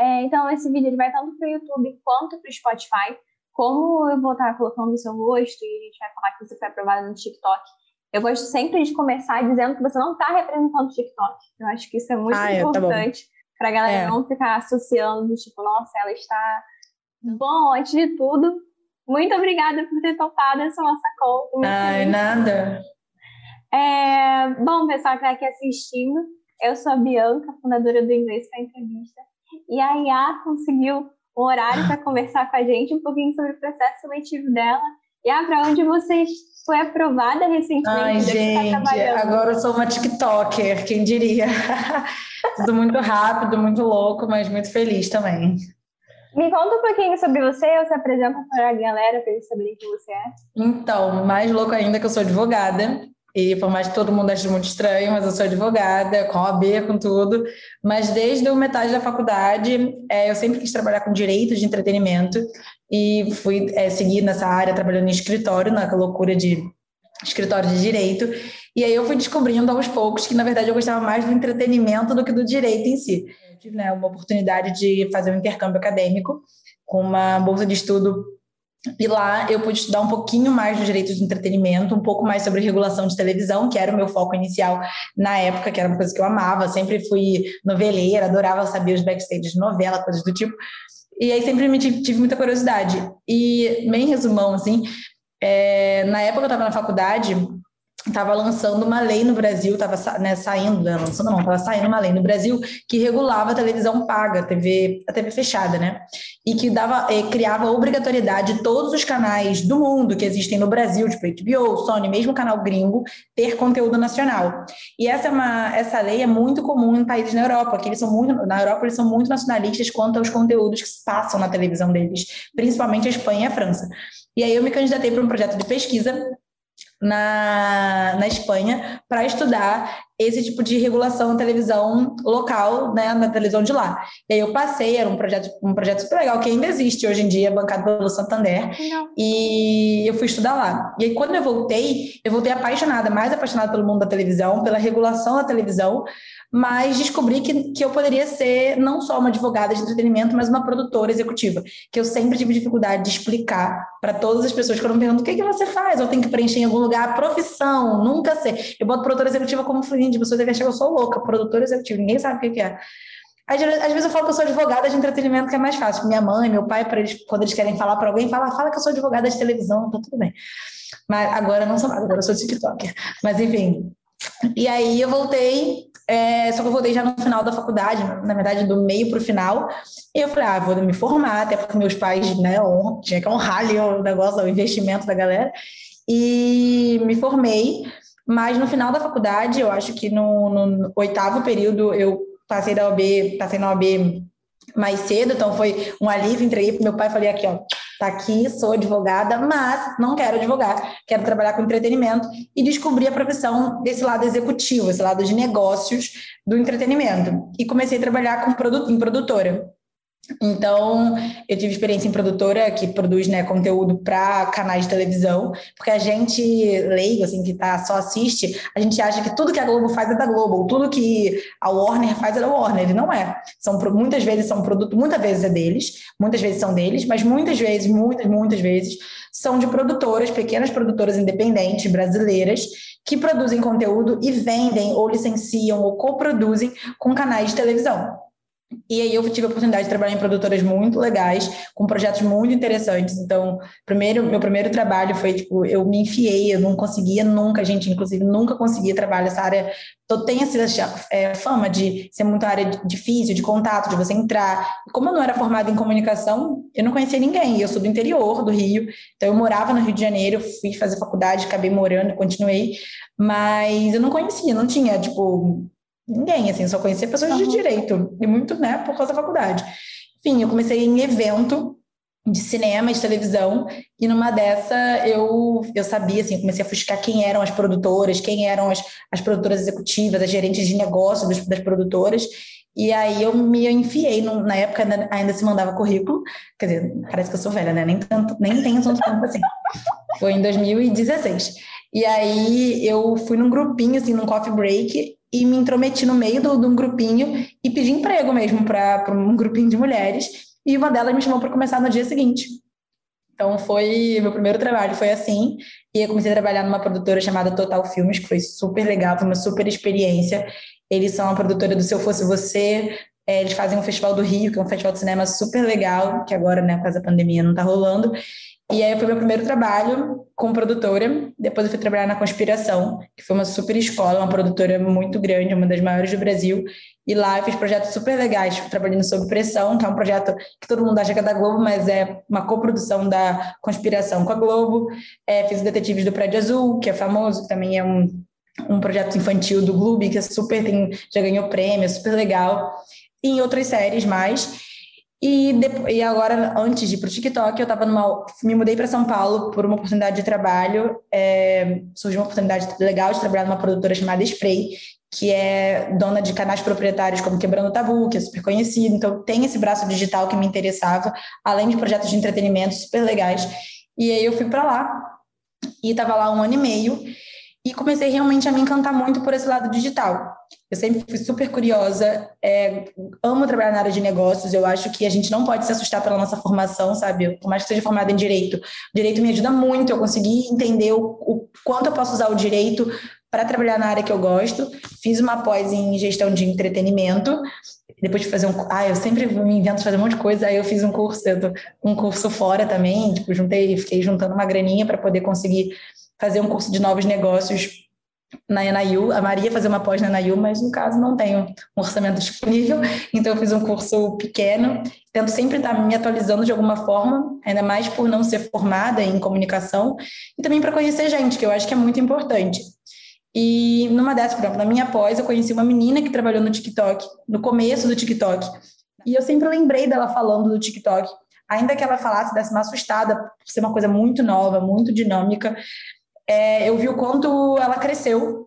É, então, esse vídeo ele vai tanto para o YouTube quanto para o Spotify. Como eu vou estar colocando o seu rosto e a gente vai falar que você foi aprovado no TikTok, eu gosto sempre de começar dizendo que você não está representando o TikTok. Eu acho que isso é muito ah, importante é, tá para a galera é. não ficar associando, tipo, nossa, ela está. Bom, antes de tudo, muito obrigada por ter topado essa nossa call. Ai, nada. É, bom, pessoal que está aqui assistindo, eu sou a Bianca, fundadora do Inglês para Entrevista, e a Iá conseguiu um horário para conversar com a gente um pouquinho sobre o processo seletivo dela. E ah, para onde você foi aprovada recentemente? Ai, tá gente, agora eu sou uma TikToker, quem diria? Tudo muito rápido, muito louco, mas muito feliz também. Me conta um pouquinho sobre você, ou se apresenta para a galera para eles saberem quem você é. Então, mais louco ainda que eu sou advogada. E por mais que todo mundo ache muito estranho, mas eu sou advogada, com OAB, com tudo. Mas desde metade da faculdade, é, eu sempre quis trabalhar com direito de entretenimento e fui é, seguir nessa área, trabalhando em escritório, naquela loucura de escritório de direito. E aí eu fui descobrindo aos poucos que, na verdade, eu gostava mais do entretenimento do que do direito em si. Eu tive né, uma oportunidade de fazer um intercâmbio acadêmico com uma bolsa de estudo e lá eu pude estudar um pouquinho mais do direito de entretenimento, um pouco mais sobre regulação de televisão, que era o meu foco inicial na época, que era uma coisa que eu amava. Sempre fui noveleira, adorava saber os backstage de novela, coisas do tipo. E aí sempre me tive, tive muita curiosidade. E, bem resumão, assim, é, na época eu estava na faculdade, estava lançando uma lei no Brasil, estava né, saindo, né, lançando não, estava saindo uma lei no Brasil que regulava a televisão paga, a TV, a TV fechada, né? E que dava, eh, criava obrigatoriedade de todos os canais do mundo que existem no Brasil, tipo HBO, Sony, mesmo canal gringo, ter conteúdo nacional. E essa é uma, essa lei é muito comum em países na Europa, que eles são muito, na Europa eles são muito nacionalistas quanto aos conteúdos que se passam na televisão deles, principalmente a Espanha e a França. E aí eu me candidatei para um projeto de pesquisa na, na Espanha para estudar esse tipo de regulação na televisão local, né, na televisão de lá. E aí eu passei, era um projeto, um projeto super legal, que ainda existe hoje em dia, bancado pelo Santander, Não. e eu fui estudar lá. E aí quando eu voltei, eu voltei apaixonada, mais apaixonada pelo mundo da televisão, pela regulação da televisão, mas descobri que, que eu poderia ser não só uma advogada de entretenimento, mas uma produtora executiva, que eu sempre tive dificuldade de explicar para todas as pessoas que me perguntam o que, que você faz, eu tenho que preencher em algum lugar, profissão, nunca sei. Eu boto produtora executiva como fluente, pessoas devem achar que eu sou louca, produtora executiva, ninguém sabe o que, que é. Às vezes eu falo que eu sou advogada de entretenimento, que é mais fácil. Minha mãe, meu pai, para eles, quando eles querem falar para alguém, fala, fala que eu sou advogada de televisão, tá tudo bem. Mas agora não sou agora eu sou TikToker. Mas enfim. E aí eu voltei é, só que eu voltei já no final da faculdade, na verdade, do meio para o final. E eu falei, ah, vou me formar, até porque meus pais, né, tinha que honrar ali o negócio, o investimento da galera. E me formei, mas no final da faculdade, eu acho que no, no oitavo período, eu passei da OAB, passei na OAB mais cedo, então foi um alívio, entreguei para meu pai e falei aqui, ó, tá aqui, sou advogada, mas não quero advogar, quero trabalhar com entretenimento e descobri a profissão desse lado executivo, esse lado de negócios do entretenimento. E comecei a trabalhar com produ em produtora. Então, eu tive experiência em produtora que produz né, conteúdo para canais de televisão, porque a gente leigo, assim, que tá, só assiste, a gente acha que tudo que a Globo faz é da Globo, tudo que a Warner faz é da Warner, e não é. São, muitas vezes são produto, muitas vezes é deles, muitas vezes são deles, mas muitas vezes, muitas, muitas vezes, são de produtoras, pequenas produtoras independentes brasileiras, que produzem conteúdo e vendem ou licenciam ou coproduzem com canais de televisão. E aí eu tive a oportunidade de trabalhar em produtoras muito legais, com projetos muito interessantes. Então, primeiro, meu primeiro trabalho foi, tipo, eu me enfiei, eu não conseguia nunca, gente, inclusive, nunca conseguia trabalhar essa área. Tem essa é, fama de ser muito área difícil, de contato, de você entrar. Como eu não era formada em comunicação, eu não conhecia ninguém. Eu sou do interior do Rio, então eu morava no Rio de Janeiro, fui fazer faculdade, acabei morando, continuei, mas eu não conhecia, não tinha, tipo, ninguém, assim, só conhecia pessoas de direito, e muito, né, por causa da faculdade. Enfim, eu comecei em evento de cinema, de televisão, e numa dessa eu, eu sabia, assim, comecei a buscar quem eram as produtoras, quem eram as, as produtoras executivas, as gerentes de negócio das, das produtoras, e aí eu me enfiei, no, na época ainda, ainda, se mandava currículo, quer dizer, parece que eu sou velha, né, nem tanto, nem tenho tanto tempo assim, foi em 2016. E aí eu fui num grupinho, assim, num coffee break, e me intrometi no meio de um grupinho e pedi emprego mesmo para um grupinho de mulheres. E uma delas me chamou para começar no dia seguinte. Então foi meu primeiro trabalho foi assim e eu comecei a trabalhar numa produtora chamada Total Filmes que foi super legal, foi uma super experiência. Eles são uma produtora do Se Eu Fosse Você, é, eles fazem um festival do Rio, que é um festival de cinema super legal, que agora, né, por causa da pandemia, não está rolando. E aí foi meu primeiro trabalho como produtora. Depois eu fui trabalhar na Conspiração, que foi uma super escola, uma produtora muito grande, uma das maiores do Brasil. E lá eu fiz projetos super legais, trabalhando sob pressão, que é um projeto que todo mundo acha que é da Globo, mas é uma coprodução da Conspiração com a Globo. É, fiz o Detetives do Prédio Azul, que é famoso, que também é um, um projeto infantil do Globo, que é super tem, já ganhou prêmio, é super legal. E em outras séries mais. E, depois, e agora, antes de ir para o TikTok, eu tava numa. Me mudei para São Paulo por uma oportunidade de trabalho. É, surgiu uma oportunidade legal de trabalhar numa produtora chamada Spray, que é dona de canais proprietários como Quebrando Tabu, que é super conhecido. Então, tem esse braço digital que me interessava, além de projetos de entretenimento super legais. E aí eu fui para lá e estava lá um ano e meio e comecei realmente a me encantar muito por esse lado digital. Eu sempre fui super curiosa, é, amo trabalhar na área de negócios. Eu acho que a gente não pode se assustar pela nossa formação, sabe? Por mais que seja formada em direito, direito me ajuda muito. Eu consegui entender o, o quanto eu posso usar o direito para trabalhar na área que eu gosto. Fiz uma pós em gestão de entretenimento. Depois de fazer um. Ah, eu sempre me invento fazer um monte de coisa. Aí eu fiz um curso, um curso fora também. Tipo, juntei, fiquei juntando uma graninha para poder conseguir fazer um curso de novos negócios na Enayu, a Maria fazer uma pós na Enayu, mas no caso não tenho um orçamento disponível, então eu fiz um curso pequeno, tento sempre estar me atualizando de alguma forma, ainda mais por não ser formada em comunicação, e também para conhecer gente, que eu acho que é muito importante. E numa dessas, por exemplo, na minha pós, eu conheci uma menina que trabalhou no TikTok, no começo do TikTok, e eu sempre lembrei dela falando do TikTok, ainda que ela falasse, desse uma assustada por ser uma coisa muito nova, muito dinâmica, é, eu vi o quanto ela cresceu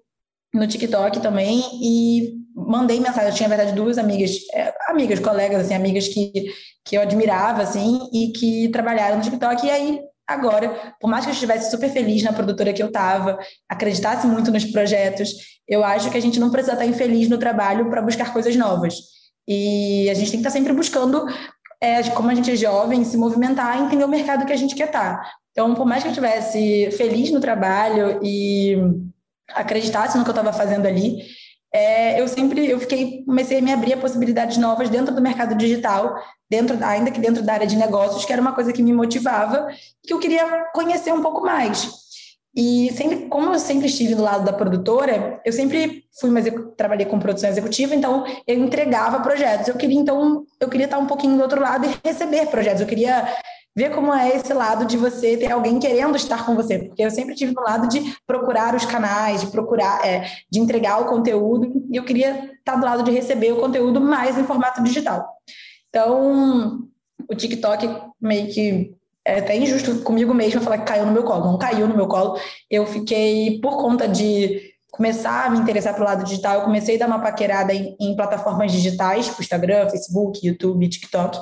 no TikTok também e mandei mensagem. Eu tinha, na verdade, duas amigas, é, amigas, colegas, assim, amigas que, que eu admirava, assim, e que trabalharam no TikTok. E aí, agora, por mais que eu estivesse super feliz na produtora que eu estava, acreditasse muito nos projetos, eu acho que a gente não precisa estar infeliz no trabalho para buscar coisas novas. E a gente tem que estar sempre buscando, é, como a gente é jovem, se movimentar e entender o mercado que a gente quer estar. Então, por mais que eu estivesse feliz no trabalho e acreditasse no que eu estava fazendo ali, é, eu sempre eu fiquei comecei a me abrir a possibilidades novas dentro do mercado digital, dentro ainda que dentro da área de negócios, que era uma coisa que me motivava e que eu queria conhecer um pouco mais. E sempre, como eu sempre estive do lado da produtora, eu sempre fui, eu trabalhei com produção executiva, então eu entregava projetos. Eu queria então, eu queria estar um pouquinho do outro lado e receber projetos. Eu queria ver como é esse lado de você ter alguém querendo estar com você, porque eu sempre tive no lado de procurar os canais, de procurar, é, de entregar o conteúdo, e eu queria estar do lado de receber o conteúdo mais em formato digital. Então, o TikTok meio que é até injusto comigo mesma falar que caiu no meu colo, não caiu no meu colo. Eu fiquei, por conta de começar a me interessar pelo lado digital, eu comecei a dar uma paquerada em, em plataformas digitais, tipo Instagram, Facebook, YouTube, TikTok,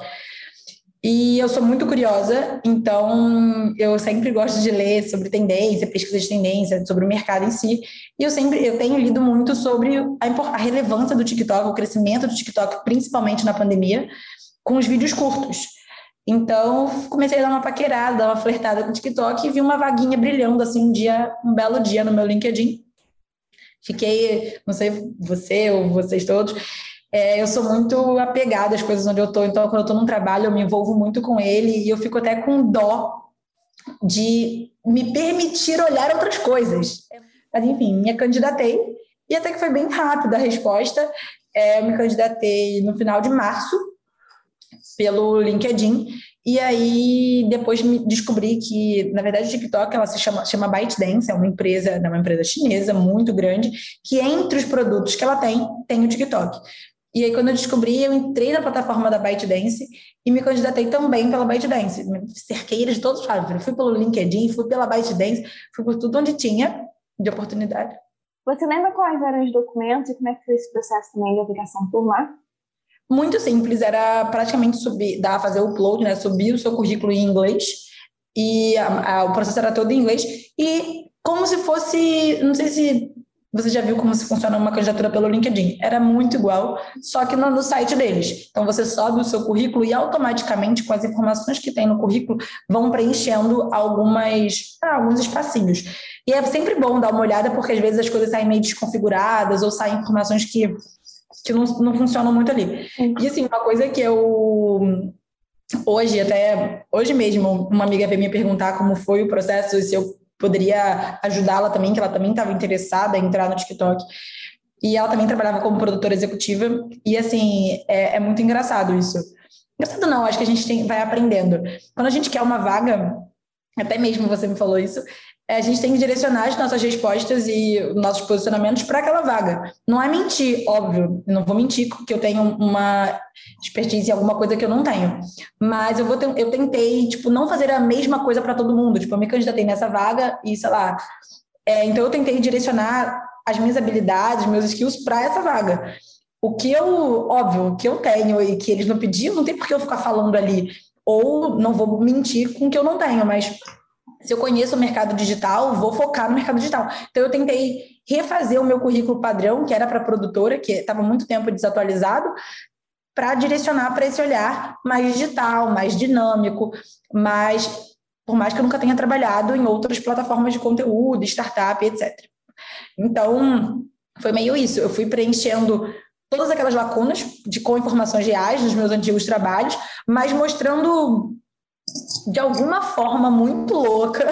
e eu sou muito curiosa, então eu sempre gosto de ler sobre tendência, pesquisa de tendência, sobre o mercado em si. E eu sempre eu tenho lido muito sobre a, a relevância do TikTok, o crescimento do TikTok, principalmente na pandemia, com os vídeos curtos. Então, comecei a dar uma paquerada, dar uma flertada com o TikTok e vi uma vaguinha brilhando assim um dia, um belo dia no meu LinkedIn. Fiquei, não sei você ou vocês todos, é, eu sou muito apegada às coisas onde eu estou, então quando eu estou num trabalho eu me envolvo muito com ele e eu fico até com dó de me permitir olhar outras coisas. Mas enfim, me candidatei e até que foi bem rápida a resposta. É, eu me candidatei no final de março pelo LinkedIn e aí depois me descobri que, na verdade, o TikTok ela se chama, chama ByteDance, é uma empresa, é uma empresa chinesa muito grande, que entre os produtos que ela tem, tem o TikTok. E aí, quando eu descobri, eu entrei na plataforma da ByteDance e me candidatei também pela ByteDance. Me cerquei eles de todos os lados. Fui pelo LinkedIn, fui pela ByteDance, fui por tudo onde tinha de oportunidade. Você lembra quais eram os documentos e como é que foi esse processo também de aplicação por lá? Muito simples, era praticamente subir, dar, fazer o upload, né, subir o seu currículo em inglês e a, a, o processo era todo em inglês e como se fosse, não sei se você já viu como se funciona uma candidatura pelo LinkedIn. Era muito igual, só que no, no, site deles. Então, você sobe o seu currículo e automaticamente, com as informações que tem no currículo, vão preenchendo algumas, ah, alguns espacinhos. E é sempre bom dar uma olhada, porque às vezes as coisas saem meio desconfiguradas ou saem informações que, que não, não funcionam muito ali. E, assim, uma coisa que eu hoje, até hoje mesmo, uma amiga veio me perguntar como foi o processo, se eu poderia ajudá-la também, que ela também estava interessada em entrar no TikTok. E ela também trabalhava como produtora executiva. E, assim, é, é muito engraçado isso. Engraçado não, acho que a gente tem, vai aprendendo. Quando a gente quer uma vaga, até mesmo você me falou isso, a gente tem que direcionar as nossas respostas e nossos posicionamentos para aquela vaga. Não é mentir, óbvio, não vou mentir que eu tenho uma expertise em alguma coisa que eu não tenho. Mas eu vou ter, eu tentei, tipo, não fazer a mesma coisa para todo mundo. Tipo, eu me candidatei nessa vaga e, sei lá. É, então eu tentei direcionar as minhas habilidades, meus skills para essa vaga. O que eu, óbvio, o que eu tenho e que eles não pediam, não tem por que eu ficar falando ali. Ou não vou mentir com o que eu não tenho, mas se eu conheço o mercado digital, vou focar no mercado digital. Então, eu tentei refazer o meu currículo padrão, que era para produtora, que estava muito tempo desatualizado, para direcionar para esse olhar mais digital, mais dinâmico, mais, por mais que eu nunca tenha trabalhado em outras plataformas de conteúdo, startup, etc. Então, foi meio isso. Eu fui preenchendo todas aquelas lacunas de, com informações reais dos meus antigos trabalhos, mas mostrando de alguma forma muito louca,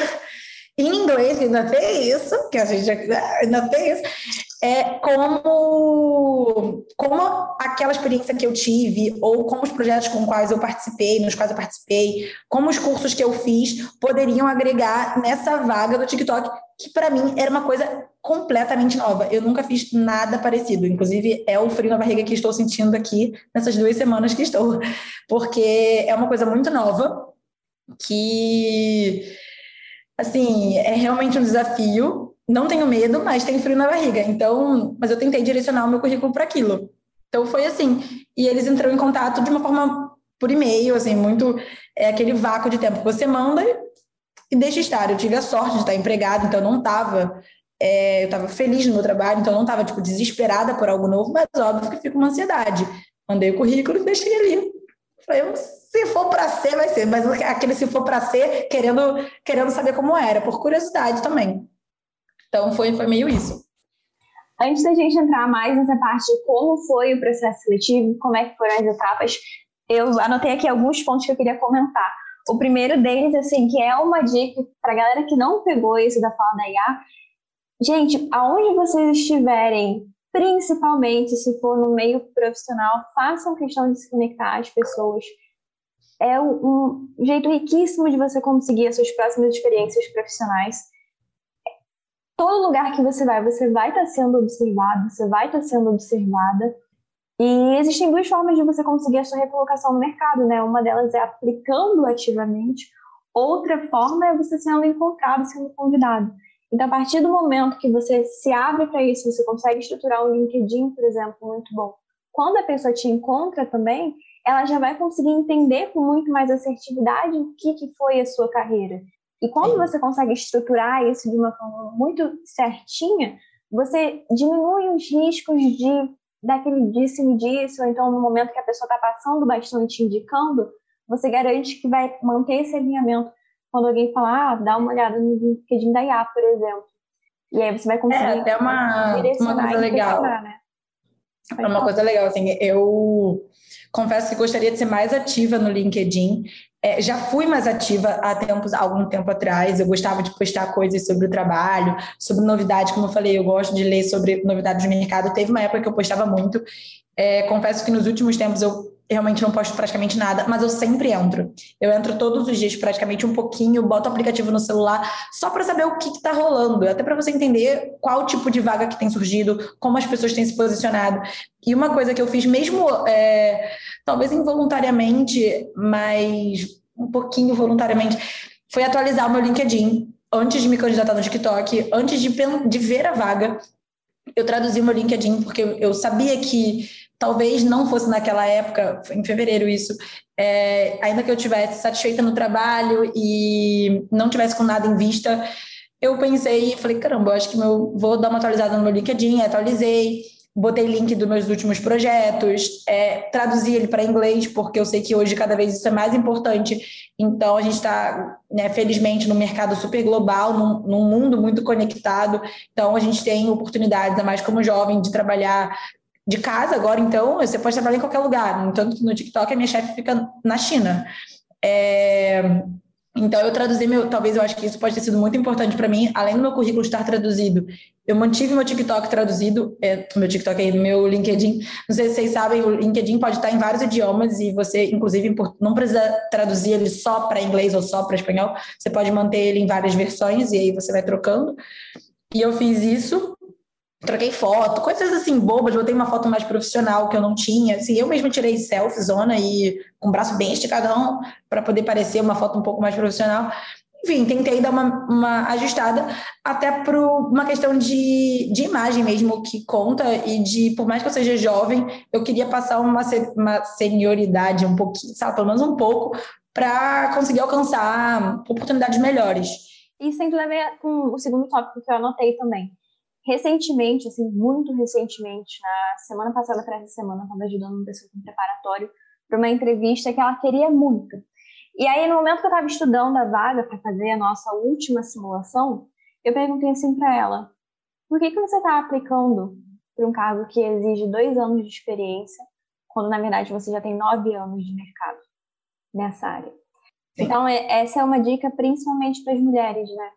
em inglês ainda tem isso, que a gente ainda tem isso, é como, como aquela experiência que eu tive, ou como os projetos com quais eu participei, nos quais eu participei, como os cursos que eu fiz poderiam agregar nessa vaga do TikTok, que para mim era uma coisa completamente nova. Eu nunca fiz nada parecido. Inclusive, é o frio na barriga que estou sentindo aqui nessas duas semanas que estou, porque é uma coisa muito nova que, assim, é realmente um desafio. Não tenho medo, mas tenho frio na barriga. Então, mas eu tentei direcionar o meu currículo para aquilo. Então foi assim. E eles entraram em contato de uma forma por e-mail, assim, muito é aquele vácuo de tempo que você manda e deixa estar. Eu tive a sorte de estar empregado, então não estava é, eu estava feliz no meu trabalho, então não estava tipo desesperada por algo novo, mas óbvio que fica uma ansiedade. Mandei o currículo e deixei ali. Se for para ser, vai ser, mas aquele se for para ser, querendo, querendo saber como era, por curiosidade também. Então foi, foi meio isso. Antes da gente entrar mais nessa parte de como foi o processo seletivo, como é que foram as etapas, eu anotei aqui alguns pontos que eu queria comentar. O primeiro deles, assim, que é uma dica para galera que não pegou isso da fala da IA. Gente, aonde vocês estiverem, principalmente se for no meio profissional, façam questão de se conectar às pessoas é um jeito riquíssimo de você conseguir as suas próximas experiências profissionais. Todo lugar que você vai, você vai estar sendo observado, você vai estar sendo observada. E existem duas formas de você conseguir a sua recolocação no mercado, né? Uma delas é aplicando ativamente, outra forma é você sendo encontrado, sendo convidado. Então, a partir do momento que você se abre para isso, você consegue estruturar um LinkedIn, por exemplo, muito bom. Quando a pessoa te encontra também, ela já vai conseguir entender com muito mais assertividade o que, que foi a sua carreira. E quando você consegue estruturar isso de uma forma muito certinha, você diminui os riscos de daquele disse-me disse, ou então no momento que a pessoa está passando bastante indicando, você garante que vai manter esse alinhamento quando alguém falar, ah, dá uma olhada no LinkedIn da IA, por exemplo. E aí você vai conseguir é, até uma, uma coisa legal. Né? É uma coisa legal, assim, eu confesso que gostaria de ser mais ativa no LinkedIn. É, já fui mais ativa há tempos, algum tempo atrás. Eu gostava de postar coisas sobre o trabalho, sobre novidades, como eu falei, eu gosto de ler sobre novidades do mercado. Teve uma época que eu postava muito. É, confesso que nos últimos tempos eu realmente não posto praticamente nada, mas eu sempre entro. Eu entro todos os dias, praticamente um pouquinho, boto o aplicativo no celular, só para saber o que está rolando, até para você entender qual tipo de vaga que tem surgido, como as pessoas têm se posicionado. E uma coisa que eu fiz, mesmo é, talvez involuntariamente, mas um pouquinho voluntariamente, foi atualizar o meu LinkedIn antes de me candidatar no TikTok, antes de, de ver a vaga. Eu traduzi meu LinkedIn porque eu sabia que talvez não fosse naquela época, em fevereiro isso, é, ainda que eu tivesse satisfeita no trabalho e não tivesse com nada em vista, eu pensei, falei, caramba, acho que meu, vou dar uma atualizada no meu LinkedIn, atualizei, botei link dos meus últimos projetos, é, traduzi ele para inglês, porque eu sei que hoje cada vez isso é mais importante. Então, a gente está, né, felizmente, no mercado super global, num, num, mundo muito conectado. Então, a gente tem oportunidades, a mais como jovem, de trabalhar de casa agora. Então, você pode trabalhar em qualquer lugar. Que no TikTok, a minha chefe fica na China. É, então, eu traduzi meu. Talvez eu acho que isso pode ter sido muito importante para mim, além do meu currículo estar traduzido. Eu mantive meu TikTok traduzido, é, meu TikTok aí, meu LinkedIn. Não sei se vocês sabem, o LinkedIn pode estar em vários idiomas e você, inclusive, não precisa traduzir ele só para inglês ou só para espanhol. Você pode manter ele em várias versões e aí você vai trocando. E eu fiz isso troquei foto, coisas assim bobas, botei uma foto mais profissional que eu não tinha, assim, eu mesma tirei selfie zona e com o braço bem esticadão para poder parecer uma foto um pouco mais profissional. Enfim, tentei dar uma, uma ajustada até para uma questão de, de imagem mesmo que conta e de, por mais que eu seja jovem, eu queria passar uma, uma senioridade um pouquinho, sabe, pelo menos um pouco, para conseguir alcançar oportunidades melhores. Isso tem tudo a ver com o segundo tópico que eu anotei também recentemente, assim, muito recentemente, na semana passada para essa semana, eu estava ajudando uma pessoa com preparatório para uma entrevista que ela queria muito. E aí, no momento que eu estava estudando a vaga para fazer a nossa última simulação, eu perguntei assim para ela: por que, que você está aplicando para um cargo que exige dois anos de experiência, quando na verdade você já tem nove anos de mercado nessa área? Então, é, essa é uma dica principalmente para as mulheres, né?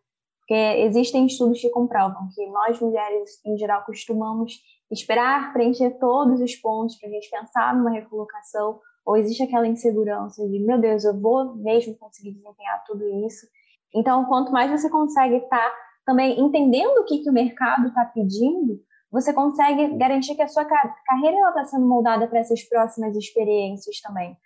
Porque existem estudos que comprovam que nós mulheres, em geral, costumamos esperar preencher todos os pontos para a gente pensar numa recolocação, ou existe aquela insegurança de, meu Deus, eu vou mesmo conseguir desempenhar tudo isso. Então, quanto mais você consegue estar tá também entendendo o que, que o mercado está pedindo, você consegue garantir que a sua carreira está sendo moldada para essas próximas experiências também.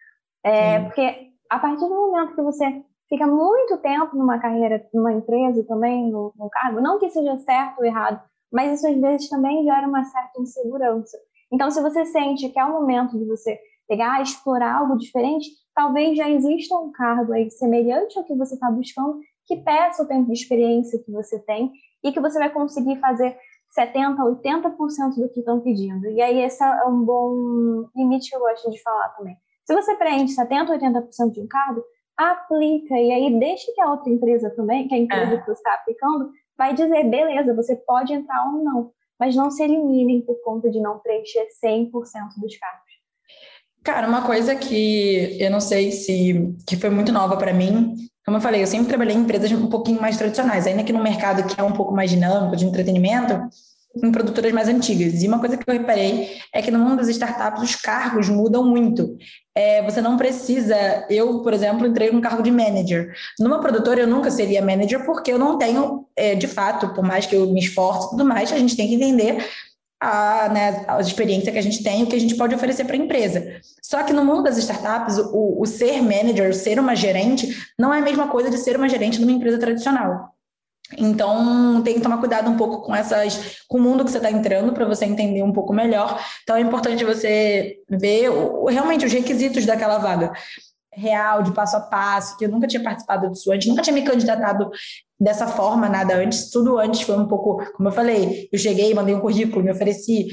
É, porque a partir do momento que você fica muito tempo numa carreira, numa empresa também, no, no cargo, não que seja certo ou errado, mas isso às vezes também gera uma certa insegurança. Então, se você sente que é o momento de você pegar, explorar algo diferente, talvez já exista um cargo aí semelhante ao que você está buscando, que peça o tempo de experiência que você tem e que você vai conseguir fazer 70%, 80% do que estão pedindo. E aí, esse é um bom limite que eu gosto de falar também. Se você preenche 70%, 80% de um cargo, aplica, e aí deixa que a outra empresa também, que a empresa é. que você está aplicando, vai dizer, beleza, você pode entrar ou não, mas não se eliminem por conta de não preencher 100% dos cargos. Cara, uma coisa que eu não sei se que foi muito nova para mim, como eu falei, eu sempre trabalhei em empresas um pouquinho mais tradicionais, ainda que no mercado que é um pouco mais dinâmico de entretenimento, em produtoras mais antigas. E uma coisa que eu reparei é que no mundo das startups os cargos mudam muito. É, você não precisa. Eu, por exemplo, entrei num cargo de manager. Numa produtora eu nunca seria manager porque eu não tenho, é, de fato, por mais que eu me esforce e tudo mais, a gente tem que entender a, né, a experiência que a gente tem, o que a gente pode oferecer para a empresa. Só que no mundo das startups, o, o ser manager, o ser uma gerente, não é a mesma coisa de ser uma gerente numa empresa tradicional. Então, tem que tomar cuidado um pouco com essas, com o mundo que você está entrando para você entender um pouco melhor. Então, é importante você ver o, realmente os requisitos daquela vaga real, de passo a passo, que eu nunca tinha participado disso antes, nunca tinha me candidatado dessa forma, nada antes. Tudo antes foi um pouco, como eu falei, eu cheguei, mandei um currículo, me ofereci.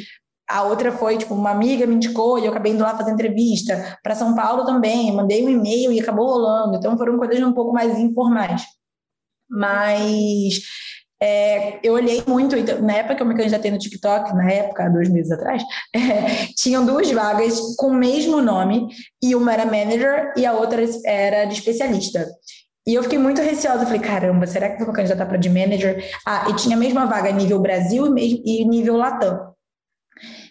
A outra foi, tipo, uma amiga me indicou e eu acabei indo lá fazer entrevista. Para São Paulo também, mandei um e-mail e acabou rolando. Então, foram coisas um pouco mais informais mas é, eu olhei muito, então, na época que eu me candidatei no TikTok, na época, dois meses atrás, é, tinham duas vagas com o mesmo nome, e uma era manager e a outra era de especialista. E eu fiquei muito receosa, falei, caramba, será que eu vou candidatar para de manager? Ah, e tinha a mesma vaga nível Brasil e nível Latam.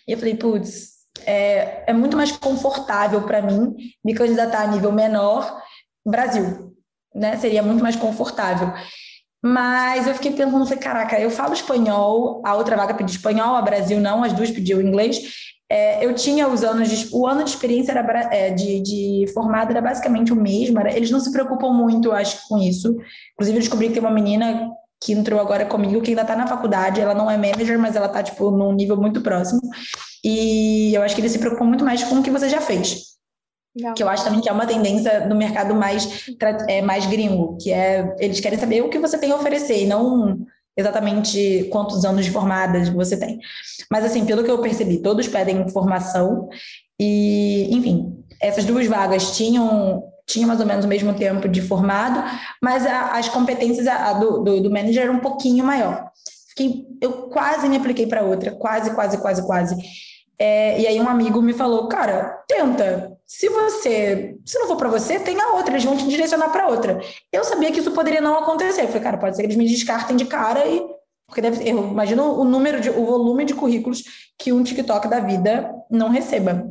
E eu falei, putz, é, é muito mais confortável para mim me candidatar a nível menor Brasil né? Seria muito mais confortável. Mas eu fiquei pensando, falei, caraca, eu falo espanhol, a outra vaga pediu espanhol, a Brasil não, as duas pediu inglês. É, eu tinha os anos de, o ano de experiência era, é, de, de formada era basicamente o mesmo. Era, eles não se preocupam muito, acho, com isso. Inclusive, eu descobri que tem uma menina que entrou agora comigo, que ainda está na faculdade, ela não é manager, mas ela está tipo, num nível muito próximo. E eu acho que eles se preocupam muito mais com o que você já fez. Legal. Que eu acho também que é uma tendência do mercado mais, é, mais gringo, que é eles querem saber o que você tem a oferecer e não exatamente quantos anos de formadas você tem. Mas assim, pelo que eu percebi, todos pedem formação e, enfim, essas duas vagas tinham tinha mais ou menos o mesmo tempo de formado, mas a, as competências a, do, do, do, manager eram um pouquinho maior. Fiquei, eu quase me apliquei para outra, quase, quase, quase, quase. É, e aí um amigo me falou, cara, tenta. Se você, se não for para você, tem a outra, eles vão te direcionar para outra. Eu sabia que isso poderia não acontecer. Eu falei, cara, pode ser que eles me descartem de cara e porque deve, eu imagino o número de, o volume de currículos que um TikTok da vida não receba.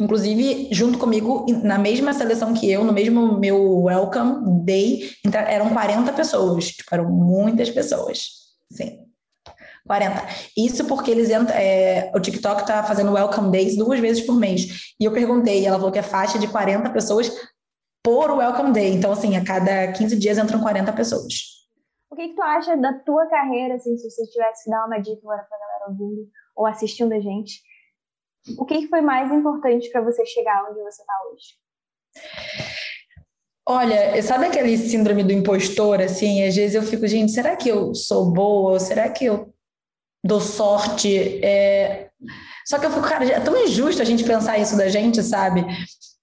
Inclusive, junto comigo, na mesma seleção que eu, no mesmo meu Welcome Day, eram 40 pessoas. Tipo, eram muitas pessoas. Sim. 40. Isso porque eles entram. É, o TikTok está fazendo Welcome Days duas vezes por mês. E eu perguntei, ela falou que é faixa de 40 pessoas por Welcome Day. Então, assim, a cada 15 dias entram 40 pessoas. O que, que tu acha da tua carreira, assim, se você tivesse que dar uma dica agora pra galera ouvindo ou assistindo a gente? O que, que foi mais importante para você chegar onde você está hoje? Olha, sabe aquele síndrome do impostor, assim? Às vezes eu fico, gente, será que eu sou boa? Ou será que eu dou sorte. É... Só que eu fico, cara, é tão injusto a gente pensar isso da gente, sabe?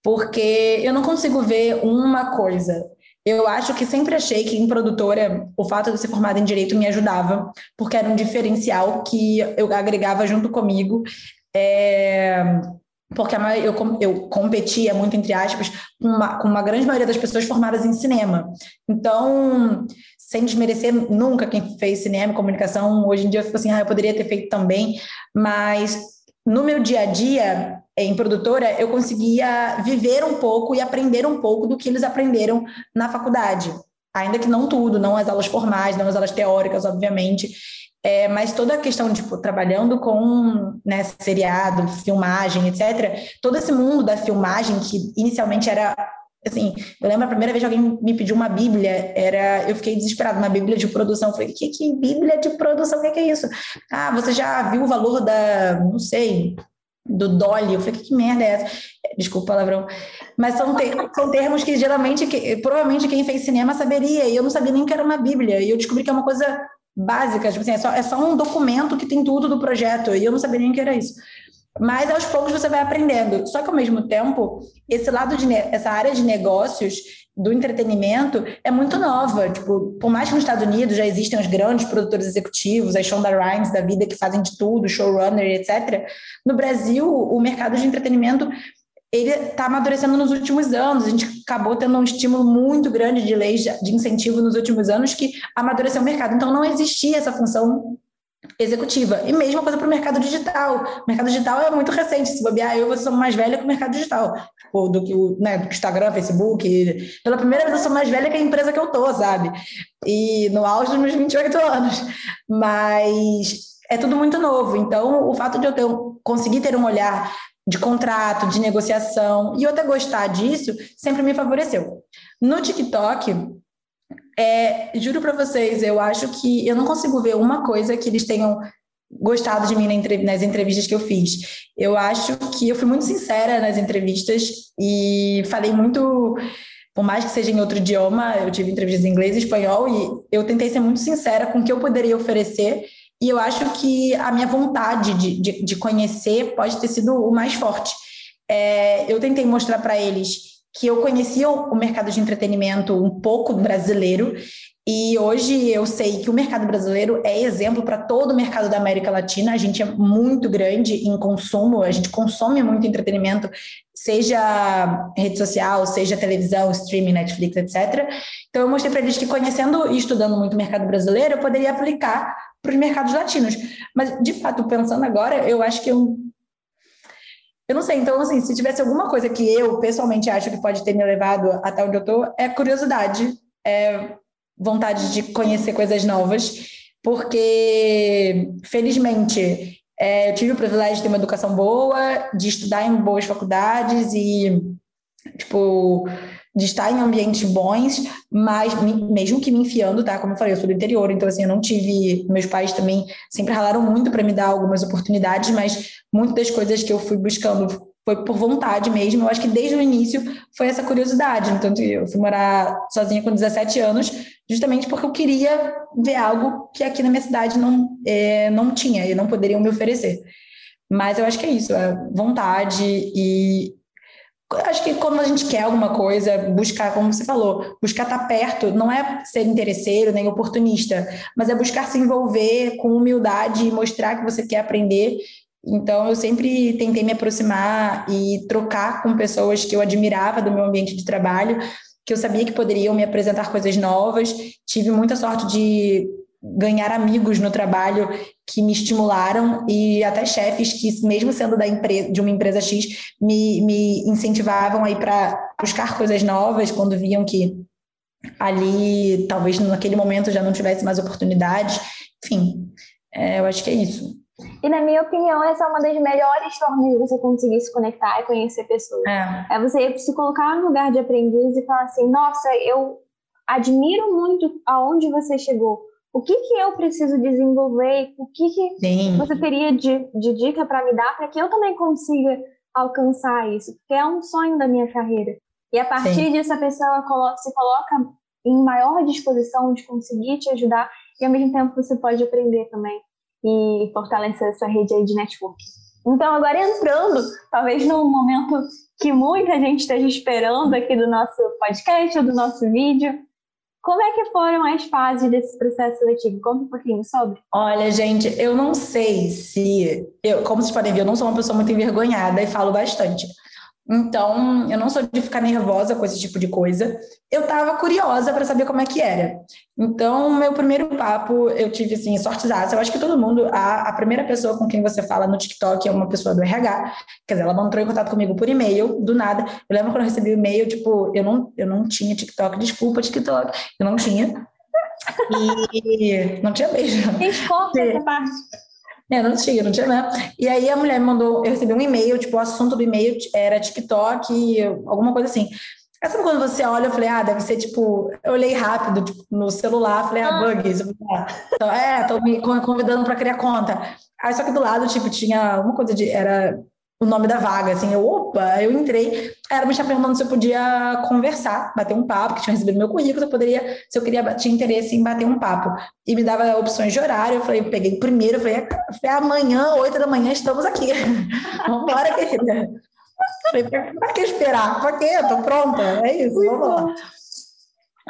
Porque eu não consigo ver uma coisa. Eu acho que sempre achei que em produtora o fato de ser formada em direito me ajudava, porque era um diferencial que eu agregava junto comigo. É porque eu, eu competia muito, entre aspas, com uma, com uma grande maioria das pessoas formadas em cinema. Então, sem desmerecer nunca quem fez cinema comunicação, hoje em dia eu fico assim, ah, eu poderia ter feito também, mas no meu dia a dia, em produtora, eu conseguia viver um pouco e aprender um pouco do que eles aprenderam na faculdade. Ainda que não tudo, não as aulas formais, não as aulas teóricas, obviamente. É, mas toda a questão, tipo, trabalhando com né, seriado, filmagem, etc., todo esse mundo da filmagem, que inicialmente era assim, eu lembro a primeira vez que alguém me pediu uma Bíblia, era, eu fiquei desesperada, uma Bíblia de produção. Eu falei, que, que Bíblia de produção? O que, que é isso? Ah, você já viu o valor da, não sei, do Dolly? Eu falei, que, que merda é essa? Desculpa o palavrão. Mas são, ter, são termos que geralmente, que, provavelmente quem fez cinema saberia, e eu não sabia nem que era uma Bíblia. E eu descobri que é uma coisa básica, tipo assim, é só, é só um documento que tem tudo do projeto, e eu não sabia nem que era isso. Mas aos poucos você vai aprendendo. Só que ao mesmo tempo, esse lado de essa área de negócios do entretenimento é muito nova. Tipo, por mais que nos Estados Unidos já existem os grandes produtores executivos, as Shonda Rhimes da vida que fazem de tudo, showrunner, etc. No Brasil, o mercado de entretenimento ele está amadurecendo nos últimos anos. A gente acabou tendo um estímulo muito grande de leis de incentivo nos últimos anos que amadureceu o mercado. Então, não existia essa função executiva. E mesma coisa para o mercado digital. O mercado digital é muito recente. Se bobear, eu sou mais velha que o mercado digital. Tipo, do que o né, Instagram, Facebook. Pela primeira vez eu sou mais velha que a empresa que eu tô, sabe? E no auge dos meus 28 anos. Mas é tudo muito novo. Então, o fato de eu ter, conseguir ter um olhar de contrato, de negociação, e eu até gostar disso, sempre me favoreceu. No TikTok, é, juro para vocês, eu acho que eu não consigo ver uma coisa que eles tenham gostado de mim nas entrevistas que eu fiz. Eu acho que eu fui muito sincera nas entrevistas e falei muito, por mais que seja em outro idioma, eu tive entrevistas em inglês e espanhol e eu tentei ser muito sincera com o que eu poderia oferecer e eu acho que a minha vontade de, de, de conhecer pode ter sido o mais forte. É, eu tentei mostrar para eles que eu conhecia o mercado de entretenimento um pouco brasileiro e hoje eu sei que o mercado brasileiro é exemplo para todo o mercado da América Latina. A gente é muito grande em consumo, a gente consome muito entretenimento, seja rede social, seja televisão, streaming, Netflix, etc. Então eu mostrei para eles que conhecendo e estudando muito o mercado brasileiro, eu poderia aplicar para os mercados latinos. Mas de fato, pensando agora, eu acho que eu eu não sei, então, assim, se tivesse alguma coisa que eu pessoalmente acho que pode ter me levado até onde eu tô, é curiosidade, é vontade de conhecer coisas novas, porque, felizmente, é, eu tive o privilégio de ter uma educação boa, de estudar em boas faculdades e, tipo, de estar em ambientes bons, mas mesmo que me enfiando, tá? Como eu falei, eu sou do interior, então assim, eu não tive. Meus pais também sempre ralaram muito para me dar algumas oportunidades, mas muitas das coisas que eu fui buscando foi por vontade mesmo. Eu acho que desde o início foi essa curiosidade. Então, eu fui morar sozinha com 17 anos, justamente porque eu queria ver algo que aqui na minha cidade não, é, não tinha e não poderiam me oferecer. Mas eu acho que é isso, é vontade e acho que quando a gente quer alguma coisa, buscar, como você falou, buscar estar perto, não é ser interesseiro nem oportunista, mas é buscar se envolver com humildade e mostrar que você quer aprender. Então, eu sempre tentei me aproximar e trocar com pessoas que eu admirava do meu ambiente de trabalho, que eu sabia que poderiam me apresentar coisas novas. Tive muita sorte de ganhar amigos no trabalho que me estimularam e até chefes que, mesmo sendo da empresa, de uma empresa X, me, me incentivavam aí para buscar coisas novas quando viam que ali talvez naquele momento já não tivesse mais oportunidades. Enfim, é, eu acho que é isso. E na minha opinião, essa é uma das melhores formas de você conseguir se conectar e conhecer pessoas. É, é você se colocar no lugar de aprendiz e falar assim, nossa, eu admiro muito aonde você chegou o que, que eu preciso desenvolver, o que, que você teria de, de dica para me dar para que eu também consiga alcançar isso, porque é um sonho da minha carreira. E a partir Sim. disso, a pessoa coloca, se coloca em maior disposição de conseguir te ajudar e ao mesmo tempo você pode aprender também e fortalecer essa rede aí de network. Então, agora entrando, talvez num momento que muita gente esteja esperando aqui do nosso podcast ou do nosso vídeo, como é que foram as fases desse processo seletivo? Conta um pouquinho sobre. Olha, gente, eu não sei se. Eu, como vocês podem ver, eu não sou uma pessoa muito envergonhada e falo bastante. Então, eu não sou de ficar nervosa com esse tipo de coisa. Eu estava curiosa para saber como é que era. Então, meu primeiro papo, eu tive assim, sortezaça. Eu acho que todo mundo, a, a primeira pessoa com quem você fala no TikTok é uma pessoa do RH. Quer dizer, ela entrou em contato comigo por e-mail, do nada. Eu lembro quando eu recebi o e-mail, tipo, eu não, eu não tinha TikTok, desculpa, TikTok. Eu não tinha. E não tinha beijo. Desculpa essa parte. É, não tinha, não tinha né? E aí a mulher me mandou, eu recebi um e-mail, tipo, o assunto do e-mail era TikTok, alguma coisa assim. Aí sabe quando você olha, eu falei, ah, deve ser tipo. Eu olhei rápido tipo, no celular, falei, ah, bugs. Então, é, tô me convidando para criar conta. Aí só que do lado, tipo, tinha uma coisa de. Era o nome da vaga, assim, eu, opa, eu entrei, aí ela me estava perguntando se eu podia conversar, bater um papo, que tinha recebido meu currículo, se eu poderia, se eu queria, tinha interesse em bater um papo, e me dava opções de horário, eu falei, eu peguei primeiro, eu falei, é, falei amanhã, oito da manhã, estamos aqui, vamos embora, querida. Falei, pra que esperar? Pra quê? Tô pronta, é isso, vamos lá.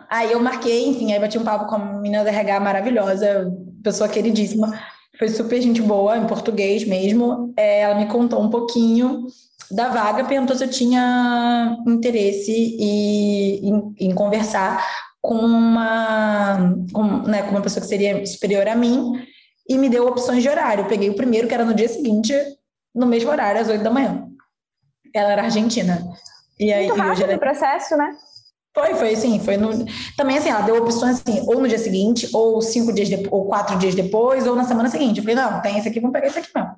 Aí eu marquei, enfim, aí bati um papo com a menina da RH maravilhosa, pessoa queridíssima, foi super gente boa, em português mesmo. É, ela me contou um pouquinho da vaga, perguntou se eu tinha interesse e, em, em conversar com uma, com, né, com uma pessoa que seria superior a mim e me deu opções de horário. Eu peguei o primeiro, que era no dia seguinte, no mesmo horário, às oito da manhã. Ela era argentina. E aí, Muito rápido o processo, né? Foi, foi assim, foi no... Também assim, ela deu opções assim, ou no dia seguinte, ou cinco dias depois, ou quatro dias depois, ou na semana seguinte. Eu falei, não, tem esse aqui, vamos pegar esse aqui mesmo.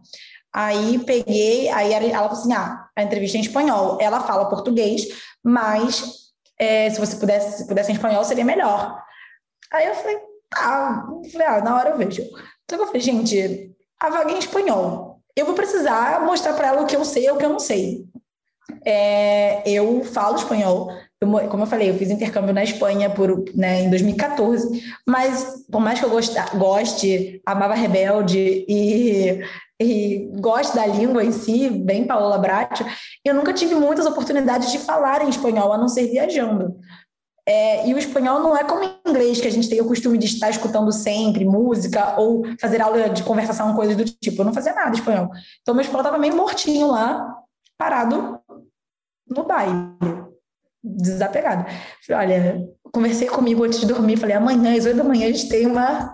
Aí peguei, aí ela falou assim: ah, a entrevista é em espanhol. Ela fala português, mas é, se você pudesse, se pudesse em espanhol, seria melhor. Aí eu falei, tá, falei, ah, na hora eu vejo. Então eu falei, gente, a vaga é em espanhol. Eu vou precisar mostrar para ela o que eu sei e o que eu não sei. É, eu falo espanhol, eu, como eu falei, eu fiz intercâmbio na Espanha por, né, em 2014, mas por mais que eu goste, goste amava Rebelde e, e goste da língua em si, bem Paola Bracho, eu nunca tive muitas oportunidades de falar em espanhol, a não ser viajando. É, e o espanhol não é como o inglês, que a gente tem o costume de estar escutando sempre música ou fazer aula de conversação, coisas do tipo. Eu não fazia nada espanhol. Então, meu espanhol estava meio mortinho lá, parado no baile desapegado. Falei, olha, conversei comigo antes de dormir, falei, amanhã, às oito da manhã, a gente tem uma.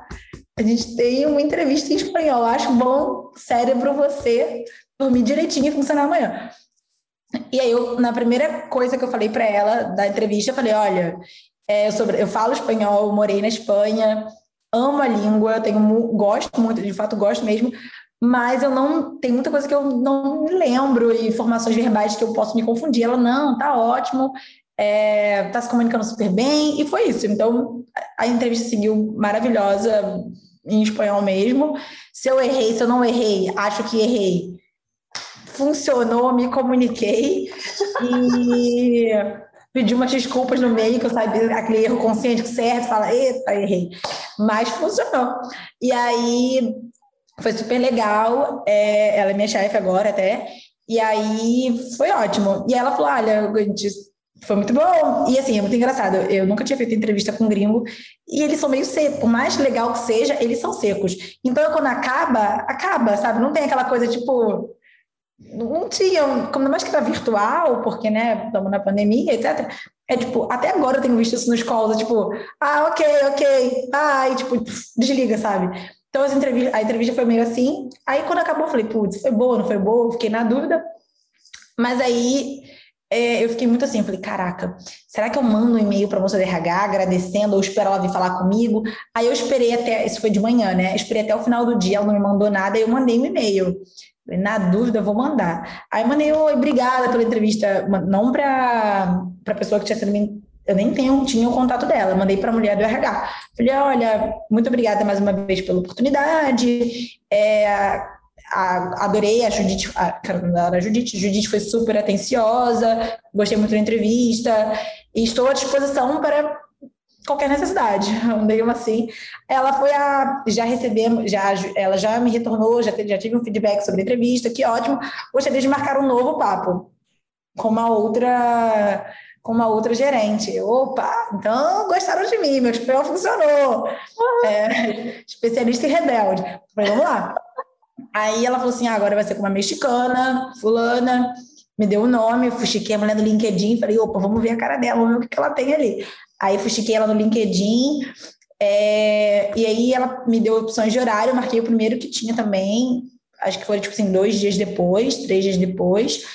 A gente tem uma entrevista em espanhol. Acho bom, cérebro, você dormir direitinho e funcionar amanhã. E aí, eu, na primeira coisa que eu falei para ela da entrevista, eu falei: olha, é, sobre, eu falo espanhol, morei na Espanha, amo a língua, tenho, gosto muito, de fato gosto mesmo, mas eu não tem muita coisa que eu não me lembro e informações verbais que eu posso me confundir. Ela não, tá ótimo, é, tá se comunicando super bem e foi isso. Então a entrevista seguiu maravilhosa em espanhol mesmo. Se eu errei, se eu não errei, acho que errei. funcionou, me comuniquei e pedi umas desculpas no meio, que eu sabia aquele erro consciente que serve, fala, eita, errei. Mas funcionou. E aí foi super legal. É, ela é minha chefe agora até. E aí foi ótimo. E ela falou: olha, foi muito bom. E assim, é muito engraçado. Eu nunca tinha feito entrevista com gringo e eles são meio secos. Por mais legal que seja, eles são secos. Então, quando acaba, acaba, sabe? Não tem aquela coisa tipo. Não tinha, como mais que era virtual, porque, né, estamos na pandemia, etc. É tipo, até agora eu tenho visto isso nos calls, é, tipo, ah, ok, ok, e tipo, desliga, sabe? Então as entrevistas, a entrevista foi meio assim. Aí quando acabou, eu falei, putz, foi boa, não foi boa? Fiquei na dúvida. Mas aí é, eu fiquei muito assim, falei, caraca, será que eu mando um e-mail para a moça do RH agradecendo ou espero ela vir falar comigo? Aí eu esperei até, isso foi de manhã, né? Esperei até o final do dia, ela não me mandou nada, aí eu mandei um e-mail. Na dúvida, eu vou mandar. Aí mandei, oi, obrigada pela entrevista, não para a pessoa que tinha sido eu nem tenho, tinha o contato dela, mandei para a mulher do RH. Falei, olha, muito obrigada mais uma vez pela oportunidade. É, a, adorei a Judite, a, cara, a Judite, Judite foi super atenciosa, gostei muito da entrevista e estou à disposição para qualquer necessidade, meio assim. Ela foi a, já recebemos, já, ela já me retornou, já, já tive um feedback sobre a entrevista, que ótimo. Gostaria de marcar um novo papo com uma outra com uma outra gerente. Opa, então gostaram de mim, meu espanhol funcionou. É, especialista em rebelde. Falei, vamos lá. Aí ela falou assim: ah, agora vai ser com uma mexicana, fulana, me deu o um nome, fuxiquei a mulher no LinkedIn, falei, opa, vamos ver a cara dela, vamos ver o que ela tem ali. Aí fuxiquei ela no LinkedIn, é, e aí ela me deu opções de horário, marquei o primeiro que tinha também, acho que foi tipo assim, dois dias depois, três dias depois.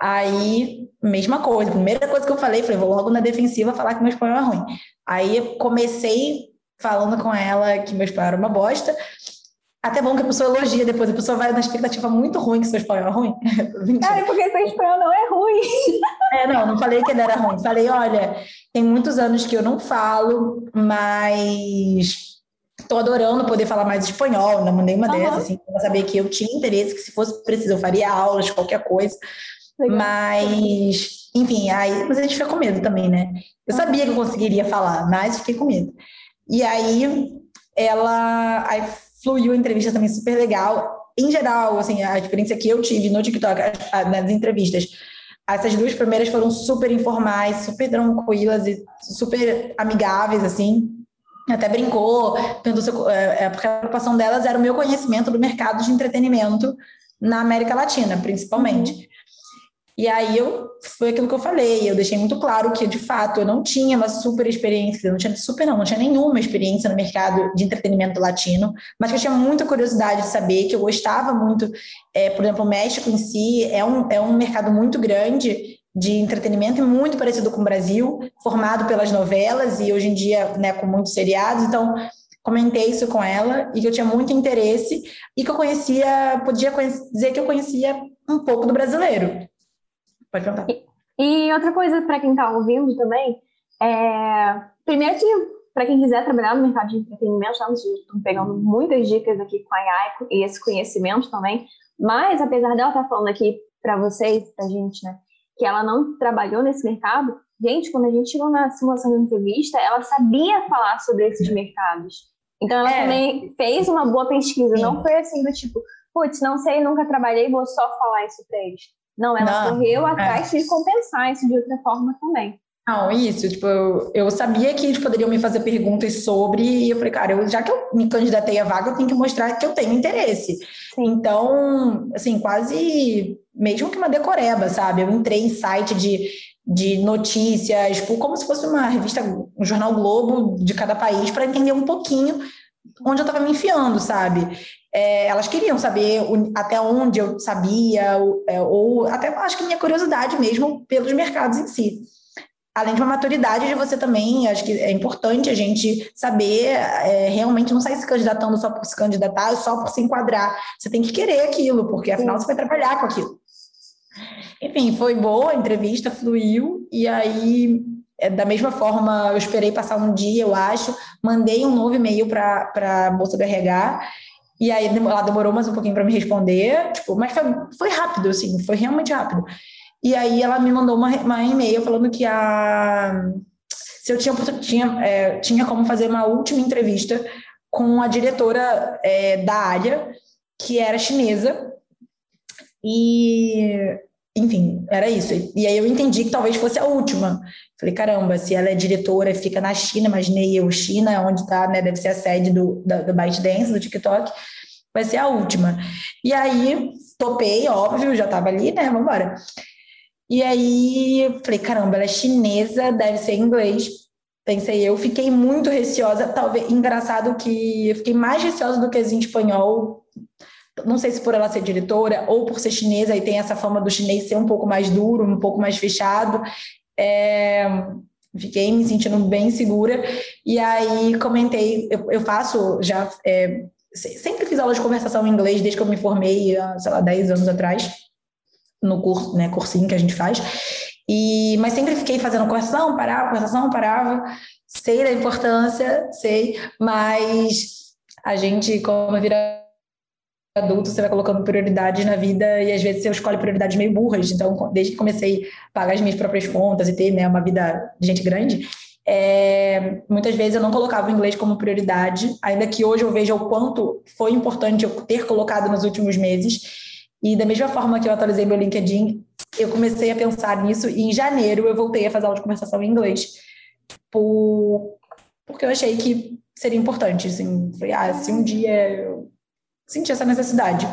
Aí, mesma coisa, primeira coisa que eu falei, falei, vou logo na defensiva falar que meu espanhol é ruim. Aí comecei falando com ela que meu espanhol era uma bosta, até bom que a pessoa elogia depois, a pessoa vai na expectativa muito ruim que seu espanhol é ruim. É porque seu espanhol não é ruim. É, não, não falei que ele era ruim. Falei, olha, tem muitos anos que eu não falo, mas estou adorando poder falar mais espanhol. Não mandei uma uhum. dessas, assim, para saber que eu tinha interesse, que se fosse preciso eu faria aulas, qualquer coisa. Legal. Mas, enfim, aí, mas a gente fica com medo também, né? Eu sabia que eu conseguiria falar, mas fiquei com medo. E aí, ela. Aí fluiu a entrevista também super legal. Em geral, assim, a experiência que eu tive no TikTok, nas entrevistas, essas duas primeiras foram super informais, super tranquilas e super amigáveis, assim. Até brincou, perguntou se, é, é, porque a preocupação delas era o meu conhecimento do mercado de entretenimento na América Latina, principalmente. E aí eu foi aquilo que eu falei, eu deixei muito claro que de fato eu não tinha uma super experiência, não tinha super não, não tinha nenhuma experiência no mercado de entretenimento latino, mas que eu tinha muita curiosidade de saber, que eu gostava muito, é, por exemplo, o México em si é um, é um mercado muito grande de entretenimento muito parecido com o Brasil, formado pelas novelas e hoje em dia né, com muitos seriados, então comentei isso com ela e que eu tinha muito interesse e que eu conhecia, podia dizer que eu conhecia um pouco do brasileiro. Pode perguntar. E, e outra coisa para quem está ouvindo também, é, primeiro que para quem quiser trabalhar no mercado de entretenimento, estamos pegando muitas dicas aqui com a Yai e esse conhecimento também, mas apesar dela estar tá falando aqui para vocês, para a gente, né, que ela não trabalhou nesse mercado, gente, quando a gente chegou na simulação de entrevista, ela sabia falar sobre esses mercados. Então ela é. também fez uma boa pesquisa, Sim. não foi assim do tipo, putz, não sei, nunca trabalhei, vou só falar isso para eles. Não, ela não, correu é. atrás é. de compensar isso de outra forma também. Não, isso, tipo, eu, eu sabia que eles poderiam me fazer perguntas sobre, e eu falei, cara, eu, já que eu me candidatei à vaga, eu tenho que mostrar que eu tenho interesse. Sim. Então, assim, quase mesmo que uma decoreba, sabe? Eu entrei em site de, de notícias, tipo, como se fosse uma revista, um jornal Globo de cada país, para entender um pouquinho onde eu estava me enfiando, sabe? É, elas queriam saber o, até onde eu sabia, ou, é, ou até acho que minha curiosidade mesmo pelos mercados em si. Além de uma maturidade de você também, acho que é importante a gente saber é, realmente não sair se candidatando só por se candidatar, só por se enquadrar. Você tem que querer aquilo, porque afinal você vai trabalhar com aquilo. Enfim, foi boa a entrevista, fluiu, e aí é, da mesma forma, eu esperei passar um dia, eu acho, mandei um novo e-mail para a moça do RH E aí ela demorou mais um pouquinho para me responder, tipo, mas foi, foi rápido, assim, foi realmente rápido. E aí ela me mandou uma, uma e-mail falando que a se eu tinha tinha, é, tinha como fazer uma última entrevista com a diretora é, da área, que era chinesa. E enfim, era isso. E aí eu entendi que talvez fosse a última. Falei, caramba, se ela é diretora, fica na China, imaginei eu, China, onde está, né, deve ser a sede do, da, do ByteDance, do TikTok, vai ser a última. E aí, topei, óbvio, já estava ali, né, vamos embora. E aí, falei, caramba, ela é chinesa, deve ser inglês. Pensei eu, fiquei muito receosa, talvez, engraçado que eu fiquei mais receosa do que em espanhol, não sei se por ela ser diretora ou por ser chinesa e tem essa fama do chinês ser um pouco mais duro, um pouco mais fechado. É, fiquei me sentindo bem segura. E aí comentei, eu, eu faço já. É, sempre fiz aula de conversação em inglês desde que eu me formei, sei lá, 10 anos atrás, no curso, né, cursinho que a gente faz. E, mas sempre fiquei fazendo conversação, parava, conversação, parava. Sei da importância, sei, mas a gente, como vira adulto, você vai colocando prioridades na vida e às vezes você escolhe prioridades meio burras. Então, desde que comecei a pagar as minhas próprias contas e ter né, uma vida de gente grande, é, muitas vezes eu não colocava o inglês como prioridade, ainda que hoje eu veja o quanto foi importante eu ter colocado nos últimos meses. E da mesma forma que eu atualizei meu LinkedIn, eu comecei a pensar nisso e em janeiro eu voltei a fazer aula de conversação em inglês. Por, porque eu achei que seria importante, assim, ah, se um dia eu senti essa necessidade.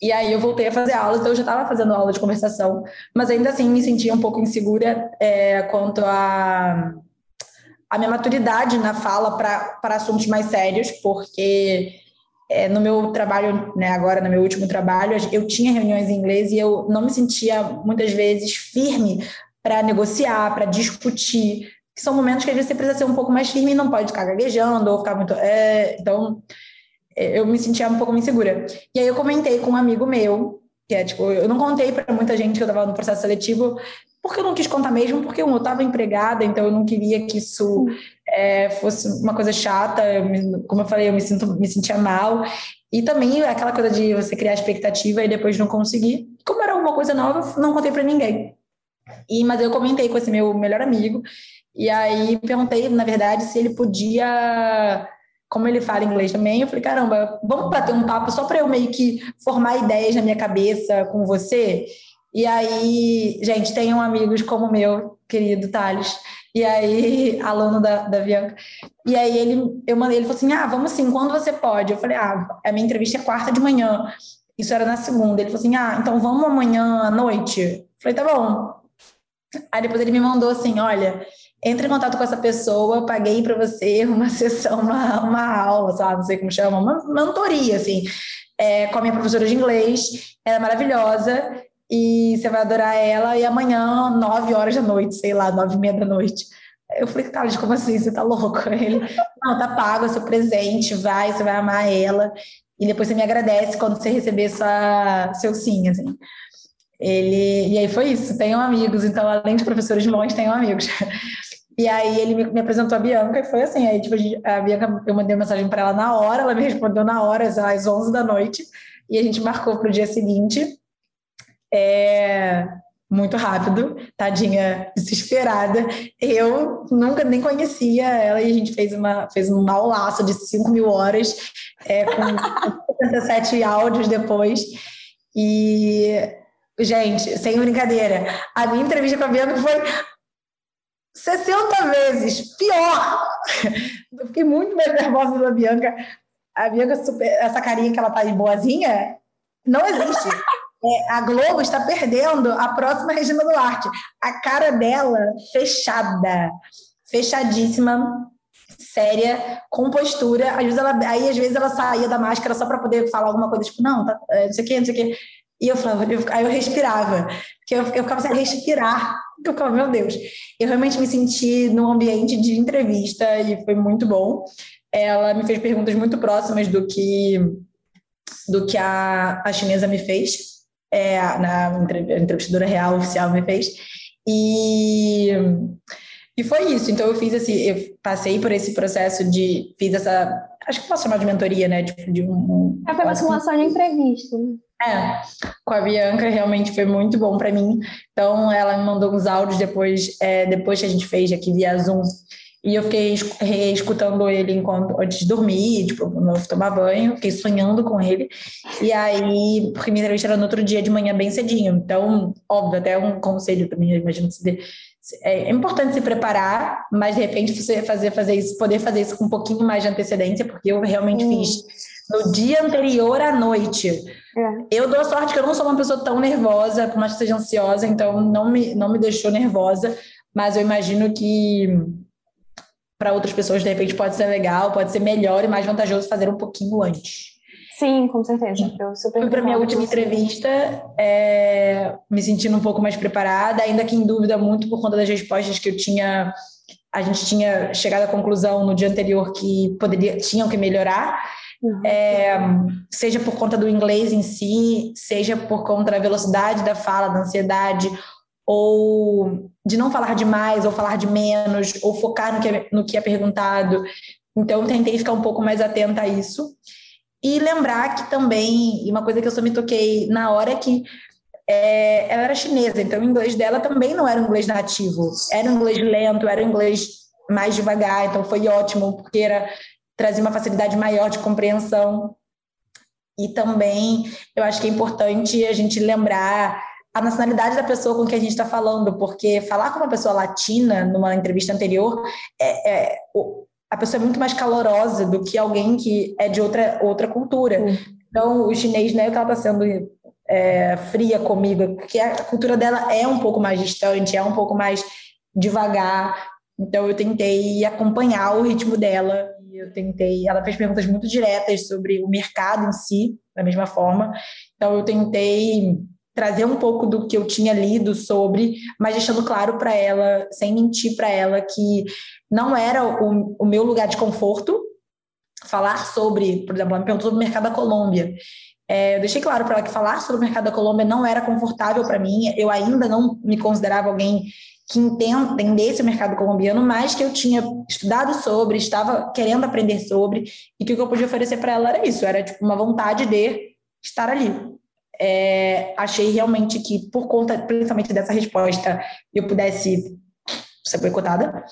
E aí eu voltei a fazer aulas, então eu já estava fazendo aula de conversação, mas ainda assim me sentia um pouco insegura é, quanto a, a minha maturidade na fala para assuntos mais sérios, porque é, no meu trabalho, né, agora no meu último trabalho, eu tinha reuniões em inglês e eu não me sentia muitas vezes firme para negociar, para discutir, que são momentos que às vezes você precisa ser um pouco mais firme e não pode ficar gaguejando ou ficar muito. É, então eu me sentia um pouco insegura. E aí eu comentei com um amigo meu, que é tipo, eu não contei para muita gente que eu estava no processo seletivo, porque eu não quis contar mesmo, porque eu estava empregada, então eu não queria que isso é, fosse uma coisa chata. Eu me, como eu falei, eu me, sinto, me sentia mal. E também aquela coisa de você criar expectativa e depois não conseguir. Como era alguma coisa nova, não contei para ninguém. E, mas eu comentei com esse meu melhor amigo, e aí perguntei, na verdade, se ele podia como ele fala inglês também, eu falei, caramba, vamos bater um papo só para eu meio que formar ideias na minha cabeça com você? E aí, gente, tenham amigos como o meu querido Thales, e aí, aluno da, da Bianca. E aí ele, eu mandei, ele falou assim, ah, vamos sim, quando você pode? Eu falei, ah, a minha entrevista é quarta de manhã. Isso era na segunda. Ele falou assim, ah, então vamos amanhã à noite? Eu falei, tá bom. Aí depois ele me mandou assim, olha, entre em contato com essa pessoa, paguei para você uma sessão, uma, uma aula, sabe? Não sei como chama, uma mentoria, assim, é, com a minha professora de inglês. Ela é maravilhosa e você vai adorar ela. E amanhã, nove horas da noite, sei lá, nove e meia da noite. Eu falei, Carlos, como assim? Você tá louco? Ele, não, tá pago, é seu presente, vai, você vai amar ela. E depois você me agradece quando você receber sua, seu sim, assim. Ele, e aí foi isso, tenham amigos, então além de professores longe, tenham amigos. E aí ele me, apresentou a Bianca e foi assim, aí tipo, a Bianca, eu mandei uma mensagem para ela na hora, ela me respondeu na hora, às 11 da noite, e a gente marcou para o dia seguinte, é, muito rápido, tadinha, desesperada. Eu nunca nem conhecia ela e a gente fez, uma, fez um aulaço de 5 mil horas, é, com 77 áudios depois, e Gente, sem brincadeira, a minha entrevista com a Bianca foi 60 vezes pior. Eu fiquei muito mais nervosa da Bianca. A Bianca, super, essa carinha que ela tá de boazinha, não existe. É, a Globo está perdendo a próxima Regina Duarte. A cara dela fechada, fechadíssima, séria, com postura. Às vezes ela, aí, às vezes, ela saía da máscara só para poder falar alguma coisa, tipo, não, tá, é, não sei o quê, não sei o quê. E eu falava, eu, aí eu respirava, porque eu, eu ficava sem respirar, eu ficava, meu Deus. Eu realmente me senti num ambiente de entrevista e foi muito bom. Ela me fez perguntas muito próximas do que do que a, a chinesa me fez, é, na a entrevistadora real oficial me fez. E E foi isso. Então eu fiz assim, eu passei por esse processo de fiz essa, acho que posso chamar de mentoria, né? Tipo de um. É uma simulação de entrevista. É, com a Bianca realmente foi muito bom para mim. Então ela me mandou uns áudios depois, é, depois que a gente fez aqui via Zoom. E eu fiquei escutando ele enquanto, antes de dormir, tipo, quando eu tomar banho, fiquei sonhando com ele. E aí, porque minha entrevista era no outro dia de manhã bem cedinho. Então, óbvio, até um conselho também, eu imagino se é importante se preparar, mas de repente você fazer, fazer isso, poder fazer isso com um pouquinho mais de antecedência, porque eu realmente hum. fiz no dia anterior à noite. É. Eu dou sorte que eu não sou uma pessoa tão nervosa, por mais que seja ansiosa, então não me, não me deixou nervosa, mas eu imagino que para outras pessoas, de repente, pode ser legal, pode ser melhor e mais vantajoso fazer um pouquinho antes. Sim, com certeza. Eu super Fui para minha última entrevista, é, me sentindo um pouco mais preparada, ainda que em dúvida muito por conta das respostas que eu tinha. A gente tinha chegado à conclusão no dia anterior que poderia, tinham que melhorar. Uhum. É, seja por conta do inglês em si, seja por conta da velocidade da fala, da ansiedade, ou de não falar demais, ou falar de menos, ou focar no que é, no que é perguntado. Então, tentei ficar um pouco mais atenta a isso. E lembrar que também, uma coisa que eu só me toquei na hora é que é, ela era chinesa, então o inglês dela também não era um inglês nativo, era um inglês lento, era um inglês mais devagar, então foi ótimo, porque era trazer uma facilidade maior de compreensão. E também eu acho que é importante a gente lembrar a nacionalidade da pessoa com que a gente está falando, porque falar com uma pessoa latina numa entrevista anterior é, é a pessoa é muito mais calorosa do que alguém que é de outra, outra cultura. Uhum. Então, o chinês não é que ela está sendo é, fria comigo, porque a cultura dela é um pouco mais distante, é um pouco mais devagar. Então, eu tentei acompanhar o ritmo dela. Eu tentei. Ela fez perguntas muito diretas sobre o mercado em si, da mesma forma. Então, eu tentei trazer um pouco do que eu tinha lido sobre, mas deixando claro para ela, sem mentir para ela, que não era o, o, meu lugar de conforto falar sobre, por exemplo, ela me perguntou sobre o mercado da Colômbia. É, eu deixei claro para ela que falar sobre o mercado da Colômbia não era confortável para mim, eu ainda não me considerava alguém que entendesse o mercado colombiano, mas que eu tinha estudado sobre, estava querendo aprender sobre, e que o que eu podia oferecer para ela era isso, era tipo uma vontade de estar ali é, achei realmente que, por conta principalmente dessa resposta, eu pudesse ser boicotada,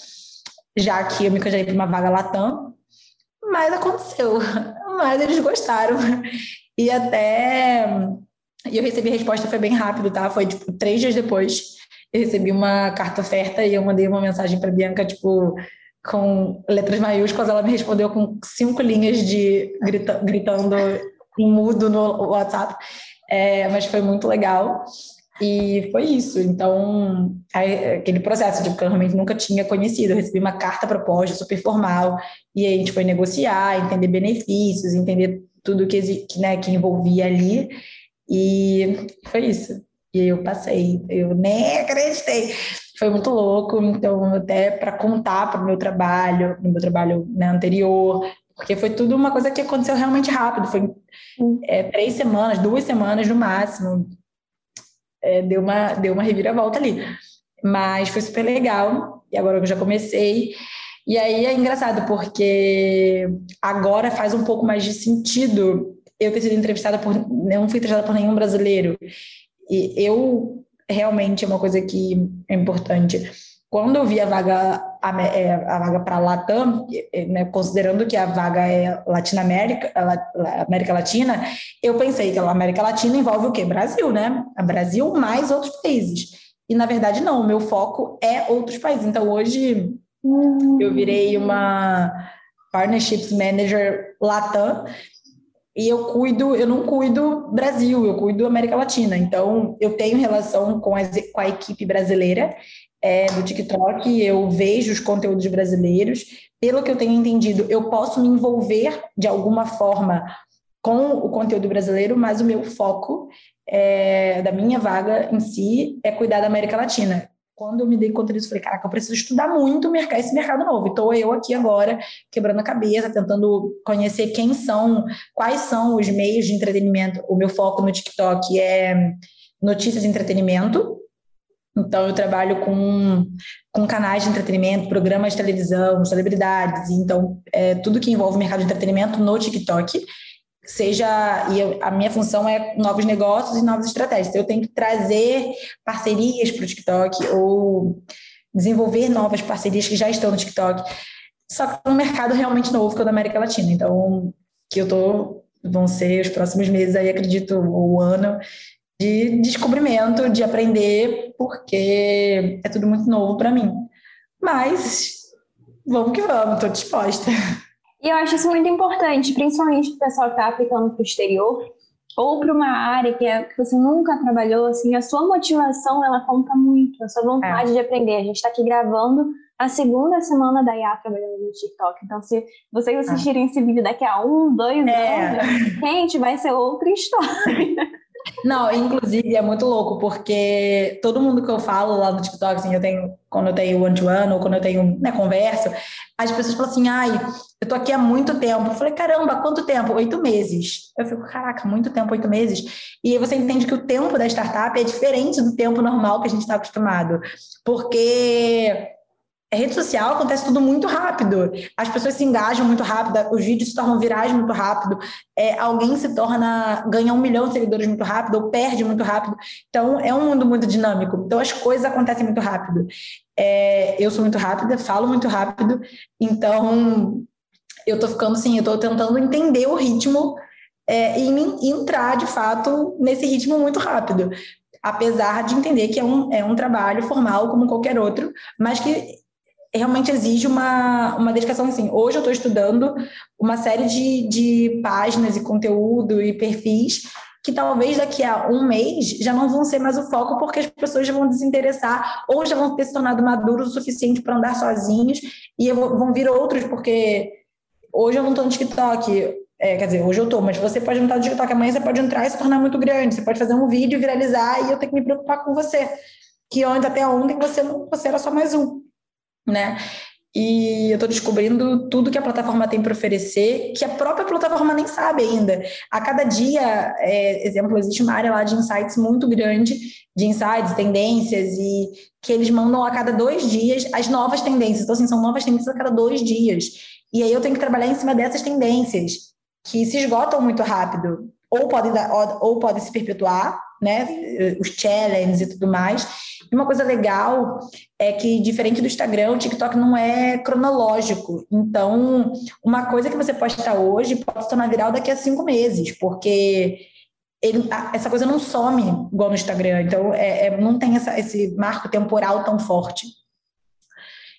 já que eu me candidatei para uma vaga Latam, mas aconteceu, mas eles gostaram. E até eu recebi a resposta, foi bem rápido, tá? Foi tipo três dias depois. Eu recebi uma carta oferta e eu mandei uma mensagem para Bianca, tipo, com letras maiúsculas. Ela me respondeu com cinco linhas de grita, gritando em mudo no WhatsApp. É, mas foi muito legal. E foi isso. Então, aquele processo de que eu realmente nunca tinha conhecido. Eu recebi uma carta proposta super formal, e aí a gente foi negociar, entender benefícios, entender tudo que, né, que envolvia ali. E foi isso. E eu passei. Eu nem acreditei. Foi muito louco. Então, até para contar para o meu trabalho, no meu trabalho né, anterior, porque foi tudo uma coisa que aconteceu realmente rápido. Foi é, três semanas, duas semanas no máximo. É, deu, uma, deu uma reviravolta ali. Mas foi super legal. E agora eu já comecei. E aí é engraçado, porque agora faz um pouco mais de sentido eu ter sido entrevistada por. Não fui entrevistada por nenhum brasileiro. E eu realmente é uma coisa que é importante quando eu vi a vaga a, é, a vaga para Latam, né, considerando que a vaga é Latinoamérica, América Latina, eu pensei que a América Latina envolve o quê? Brasil, né? A Brasil mais outros países. E na verdade não, o meu foco é outros países. Então hoje eu virei uma Partnerships Manager Latam e eu cuido, eu não cuido Brasil, eu cuido América Latina. Então eu tenho relação com, as, com a equipe brasileira é, do TikTok, eu vejo os conteúdos brasileiros. Pelo que eu tenho entendido, eu posso me envolver de alguma forma com o conteúdo brasileiro, mas o meu foco é, da minha vaga em si é cuidar da América Latina. Quando eu me dei conta disso, falei, caraca, eu preciso estudar muito esse mercado novo. Estou eu aqui agora, quebrando a cabeça, tentando conhecer quem são, quais são os meios de entretenimento. O meu foco no TikTok é notícias e entretenimento, Então, eu trabalho com, com canais de entretenimento, programas de televisão, celebridades. Então, é, tudo que envolve o mercado de entretenimento no TikTok. Seja. E eu, a minha função é novos negócios e novas estratégias. Então, eu tenho que trazer parcerias para o TikTok ou desenvolver novas parcerias que já estão no TikTok. Só que é um mercado realmente novo que é o da América Latina. Então, que eu tô. Vão ser os próximos meses aí, acredito, o ano de descobrimento, de aprender, porque é tudo muito novo para mim. Mas vamos que vamos, estou disposta. E eu acho isso muito importante, principalmente para o pessoal que está aplicando para o exterior ou para uma área que, é, que você nunca trabalhou, assim, a sua motivação ela conta muito, a sua vontade é. de aprender. A gente está aqui gravando a segunda semana da IA trabalhando no TikTok. Então, se vocês assistirem ah. esse vídeo daqui a um, dois é. anos, gente, vai ser outra história. Não, inclusive é muito louco, porque todo mundo que eu falo lá no TikTok, assim, eu tenho, quando eu tenho one-to-one ou quando eu tenho né, conversa, as pessoas falam assim, ai, eu tô aqui há muito tempo. Eu falei, caramba, quanto tempo? Oito meses. Eu fico, caraca, muito tempo, oito meses. E você entende que o tempo da startup é diferente do tempo normal que a gente está acostumado. Porque rede social acontece tudo muito rápido. As pessoas se engajam muito rápido, os vídeos se tornam virais muito rápido, é, alguém se torna, ganha um milhão de seguidores muito rápido, ou perde muito rápido. Então, é um mundo muito dinâmico. Então, as coisas acontecem muito rápido. É, eu sou muito rápida, falo muito rápido, então eu tô ficando assim, eu tô tentando entender o ritmo é, e, e entrar de fato nesse ritmo muito rápido apesar de entender que é um, é um trabalho formal como qualquer outro, mas que realmente exige uma, uma dedicação assim. Hoje eu estou estudando uma série de, de páginas e conteúdo e perfis que talvez daqui a um mês já não vão ser mais o foco porque as pessoas já vão desinteressar ou já vão ter se tornado maduros o suficiente para andar sozinhos e vão vir outros porque hoje eu não estou no TikTok, é, quer dizer, hoje eu estou, mas você pode não estar no TikTok, amanhã você pode entrar e se tornar muito grande, você pode fazer um vídeo, viralizar e eu tenho que me preocupar com você, que antes, até ontem, você, você era só mais um né? E eu estou descobrindo tudo que a plataforma tem para oferecer, que a própria plataforma nem sabe ainda. A cada dia, é, exemplo, existe uma área lá de insights muito grande, de insights, tendências, e que eles mandam a cada dois dias as novas tendências. Então, assim, são novas tendências a cada dois dias. E aí eu tenho que trabalhar em cima dessas tendências, que se esgotam muito rápido, ou podem, dar, ou, ou podem se perpetuar, né? Os challenges e tudo mais e uma coisa legal é que, diferente do Instagram, o TikTok não é cronológico. Então, uma coisa que você posta hoje pode se tornar viral daqui a cinco meses, porque ele, essa coisa não some igual no Instagram. Então, é, é, não tem essa, esse marco temporal tão forte.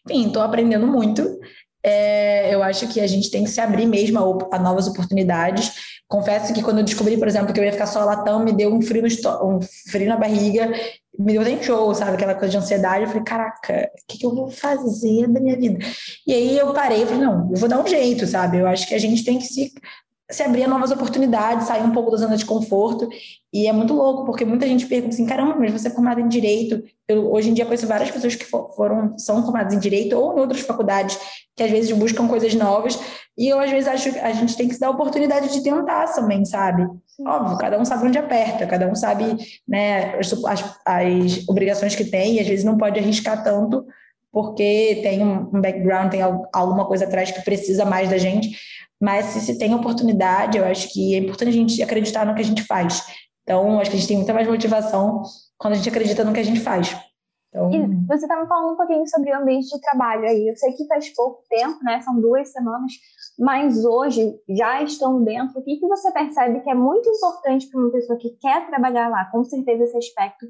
Enfim, estou aprendendo muito. É, eu acho que a gente tem que se abrir mesmo a, a, novas oportunidades. Confesso que quando eu descobri, por exemplo, que eu ia ficar só latão, me deu um frio, no, um frio na barriga me deu até show, sabe? Aquela coisa de ansiedade. Eu falei, caraca, o que, que, eu vou fazer da minha vida? E aí eu parei falei, não, eu vou dar um jeito, sabe? Eu acho que a gente tem que se, se abrir a novas oportunidades, sair um pouco da zona de conforto. E é muito louco, porque muita gente pergunta assim, caramba, mas você é formada em Direito. Eu, hoje em dia conheço várias pessoas que foram, são formadas em Direito ou em outras faculdades, que às vezes buscam coisas novas. E eu, às vezes, acho que a gente tem que se dar a oportunidade de tentar também, sabe? Óbvio, cada um sabe onde aperta, cada um sabe né, as, as obrigações que tem, e às vezes não pode arriscar tanto, porque tem um, um background, tem alguma coisa atrás que precisa mais da gente. Mas se se tem oportunidade, eu acho que é importante a gente acreditar no que a gente faz. Então, acho que a gente tem muita mais motivação quando a gente acredita no que a gente faz. Então... E você estava falando um pouquinho sobre o ambiente de trabalho aí. Eu sei que faz pouco tempo, né? São duas semanas, mas hoje já estão dentro. O que, que você percebe que é muito importante para uma pessoa que quer trabalhar lá? Com certeza esse aspecto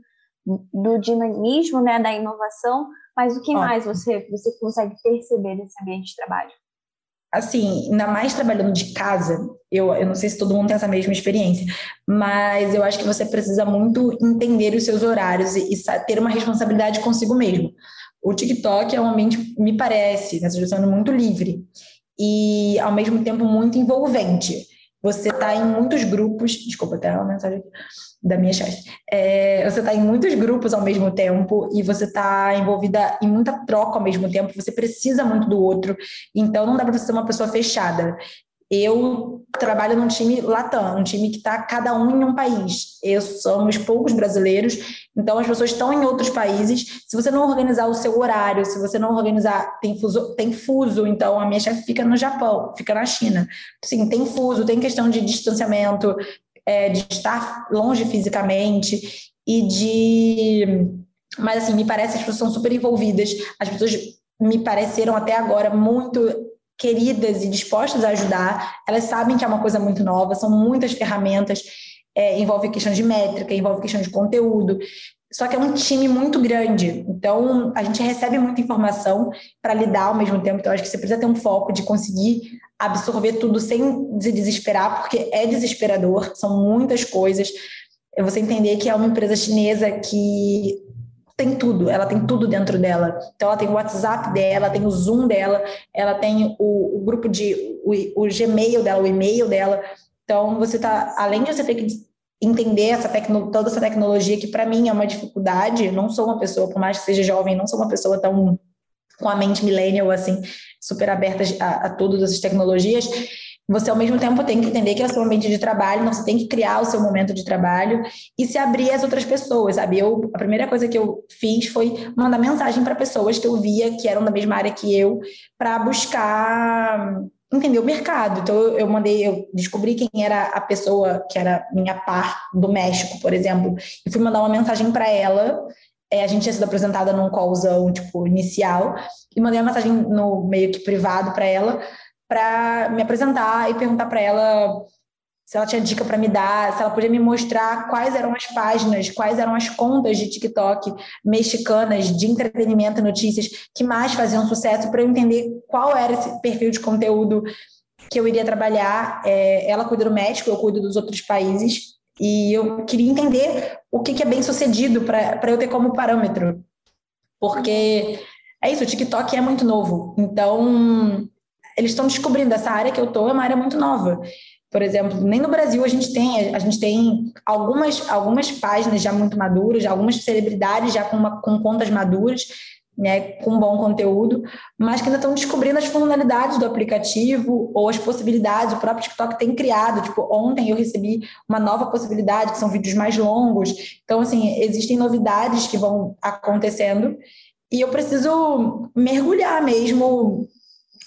do dinamismo, né, da inovação, mas o que Ó, mais você, você consegue perceber desse ambiente de trabalho? Assim, ainda mais trabalhando de casa, eu, eu não sei se todo mundo tem essa mesma experiência, mas eu acho que você precisa muito entender os seus horários e, e ter uma responsabilidade consigo mesmo. O TikTok é um ambiente, me parece, nessa situação, muito livre e, ao mesmo tempo, muito envolvente. Você está em muitos grupos, desculpa, até uma mensagem da minha chefe. É, você está em muitos grupos ao mesmo tempo e você está envolvida em muita troca ao mesmo tempo. Você precisa muito do outro, então não dá para você ser uma pessoa fechada. Eu trabalho num time latam, um time que está cada um em um país. Eu somos poucos brasileiros, então as pessoas estão em outros países. Se você não organizar o seu horário, se você não organizar, tem fuso, tem fuso. Então a minha chefe fica no Japão, fica na China. Sim, tem fuso, tem questão de distanciamento, é, de estar longe fisicamente e de, mas assim me parece que as pessoas são super envolvidas. As pessoas me pareceram até agora muito queridas e dispostas a ajudar. Elas sabem que é uma coisa muito nova, são muitas ferramentas, é, envolve questão de métrica, envolve questão de conteúdo. Só que é um time muito grande, então a gente recebe muita informação para lidar ao mesmo tempo. Então, acho que você precisa ter um foco de conseguir absorver tudo sem se desesperar, porque é desesperador, são muitas coisas. É você entender que é uma empresa chinesa que tem tudo, ela tem tudo dentro dela. Então, ela tem o WhatsApp dela, tem o Zoom dela, ela tem o, o grupo de, o, o, Gmail dela, o e-mail dela. Então, você tá, além de você ter que entender essa tecno, toda essa tecnologia, que para mim é uma dificuldade, não sou uma pessoa, por mais que seja jovem, não sou uma pessoa tão com a mente millennial, assim, super aberta a, a todas essas tecnologias, você, ao mesmo tempo, tem que entender que é o seu ambiente de trabalho, então você tem que criar o seu momento de trabalho e se abrir às outras pessoas, sabe? Eu, a primeira coisa que eu fiz foi mandar mensagem para pessoas que eu via que eram da mesma área que eu, para buscar entender o mercado. Então, eu, eu mandei, eu descobri quem era a pessoa que era minha par do México, por exemplo, e fui mandar uma mensagem para ela. É, a gente tinha sido apresentada num callzão, tipo, inicial, e mandei uma mensagem no meio que privado para ela, para me apresentar e perguntar para ela se ela tinha dica para me dar, se ela podia me mostrar quais eram as páginas, quais eram as contas de TikTok mexicanas de entretenimento e notícias que mais faziam sucesso para eu entender qual era esse perfil de conteúdo que eu iria trabalhar. É, ela cuida do México, eu cuido dos outros países. E eu queria entender o que, que é bem sucedido para eu ter como parâmetro, porque é isso, o TikTok é muito novo, então eles estão descobrindo essa área que eu estou é uma área muito nova. Por exemplo, nem no Brasil a gente tem, a gente tem algumas, algumas páginas já muito maduras, algumas celebridades já com, uma, com contas maduras, né, com bom conteúdo, mas que ainda estão descobrindo as funcionalidades do aplicativo ou as possibilidades. O próprio TikTok tem criado. Tipo, ontem eu recebi uma nova possibilidade, que são vídeos mais longos. Então, assim, existem novidades que vão acontecendo e eu preciso mergulhar mesmo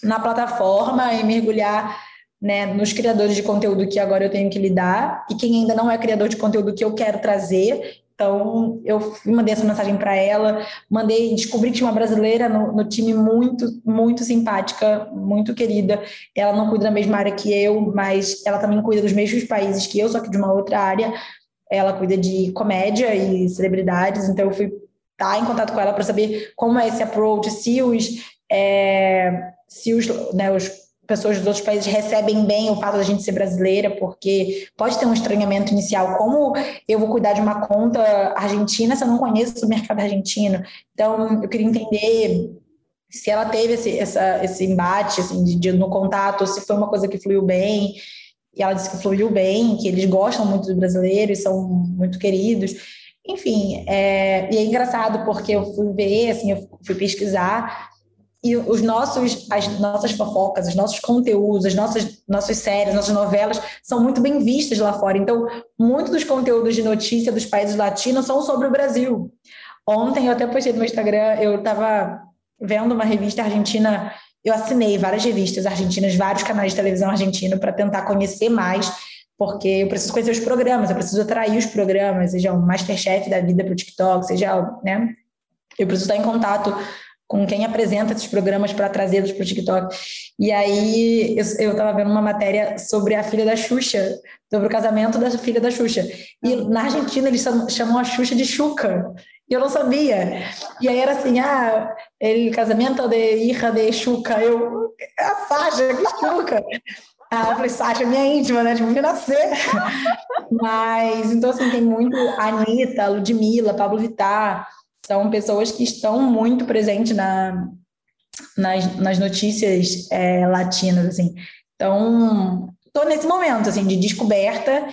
na plataforma e mergulhar né, nos criadores de conteúdo que agora eu tenho que lidar e quem ainda não é criador de conteúdo que eu quero trazer. Então, eu mandei essa mensagem para ela, mandei, descobri que tinha uma brasileira no, no, time muito, muito simpática, muito querida. Ela não cuida da mesma área que eu, mas ela também cuida dos mesmos países que eu, só que de uma outra área. Ela cuida de comédia e celebridades, então eu fui estar tá em contato com ela para saber como é esse approach, se os é, se os, né, os pessoas dos outros países recebem bem o fato da gente ser brasileira, porque pode ter um estranhamento inicial. Como eu vou cuidar de uma conta argentina se eu não conheço o mercado argentino? Então, eu queria entender se ela teve esse, essa, esse embate assim, de, de, no contato, se foi uma coisa que fluiu bem. E ela disse que fluiu bem, que eles gostam muito dos brasileiros, são muito queridos. Enfim, é, e é engraçado porque eu fui ver, assim, eu fui pesquisar e os nossos, as nossas fofocas, os nossos conteúdos, as nossas, nossas séries, nossas novelas são muito bem vistas lá fora. Então, muitos dos conteúdos de notícia dos países latinos são sobre o Brasil. Ontem eu até postei no meu Instagram, eu estava vendo uma revista argentina, eu assinei várias revistas argentinas, vários canais de televisão argentino para tentar conhecer mais, porque eu preciso conhecer os programas, eu preciso atrair os programas, seja o Masterchef da vida para o TikTok, seja, né? Eu preciso estar em contato com quem apresenta esses programas para trazê-los para o TikTok. E aí eu estava vendo uma matéria sobre a filha da Xuxa, sobre o casamento da filha da Xuxa. E na Argentina eles chamam a Xuxa de Xuca. E eu não sabia. E aí era assim, ah, ele casamento de hija de Xuca. Eu, a Sasha, que Xuca. Ah, eu falei, Sasha, minha íntima, né? Tipo, nascer. Mas, então, assim, tem muito Anitta, Ludmilla, Pablo Vittar, são pessoas que estão muito presentes na, nas, nas notícias é, latinas, assim. Então, estou nesse momento, assim, de descoberta.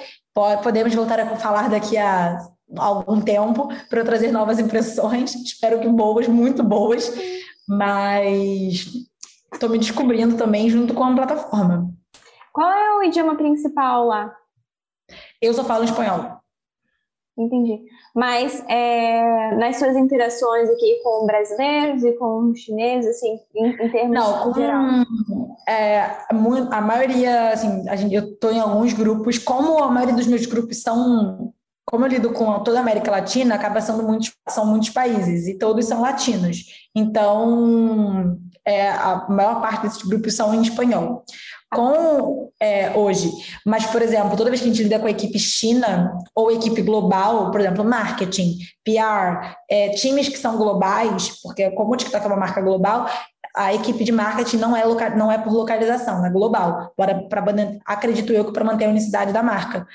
Podemos voltar a falar daqui a algum tempo para trazer novas impressões. Espero que boas, muito boas. Mas estou me descobrindo também junto com a plataforma. Qual é o idioma principal lá? Eu só falo espanhol. Entendi. Mas é, nas suas interações aqui com brasileiros e com chineses, assim, em, em termos Não, com, geral? É, a maioria, assim, a gente, eu estou em alguns grupos, como a maioria dos meus grupos são, como eu lido com toda a América Latina, acaba sendo muitos, são muitos países e todos são latinos. Então, é, a maior parte desses grupos são em espanhol com é, hoje. Mas, por exemplo, toda vez que a gente lida com a equipe China ou equipe global, por exemplo, marketing, PR, é, times que são globais, porque como o TikTok é uma marca global, a equipe de marketing não é, loca, não é por localização, é global. Para, para, acredito eu que para manter a unicidade da marca.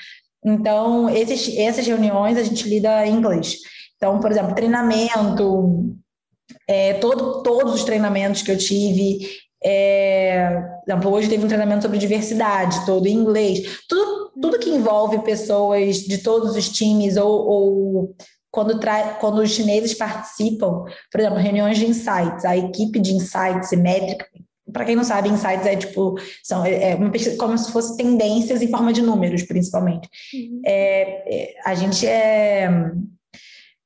Então, esses, essas reuniões a gente lida em inglês. Então, por exemplo, treinamento, é, todo, todos os treinamentos que eu tive, é, hoje teve um treinamento sobre diversidade, todo em inglês. Tudo, tudo que envolve pessoas de todos os times ou, ou quando, tra quando os chineses participam, por exemplo, reuniões de insights, a equipe de insights e métrica. Para quem não sabe, insights é tipo são é uma pesquisa, como se fosse tendências em forma de números, principalmente. Uhum. É, é, a gente é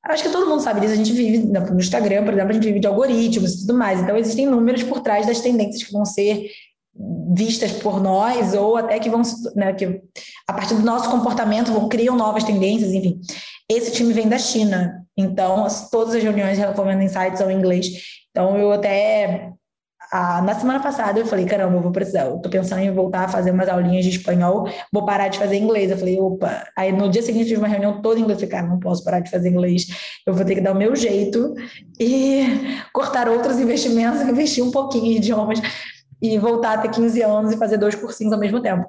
Acho que todo mundo sabe disso. A gente vive no Instagram, por exemplo, a gente vive de algoritmos e tudo mais. Então, existem números por trás das tendências que vão ser vistas por nós ou até que vão, né, que a partir do nosso comportamento vão criam novas tendências, enfim. Esse time vem da China, então todas as reuniões envolvendo insights são em inglês. Então eu até ah, na semana passada eu falei, caramba, eu vou precisar, eu tô pensando em voltar a fazer umas aulinhas de espanhol, vou parar de fazer inglês. Eu falei, opa. Aí no dia seguinte tive uma reunião toda em inglês. Eu falei, cara, não posso parar de fazer inglês. Eu vou ter que dar o meu jeito e cortar outros investimentos, investir um pouquinho em idiomas e voltar a ter 15 anos e fazer dois cursinhos ao mesmo tempo.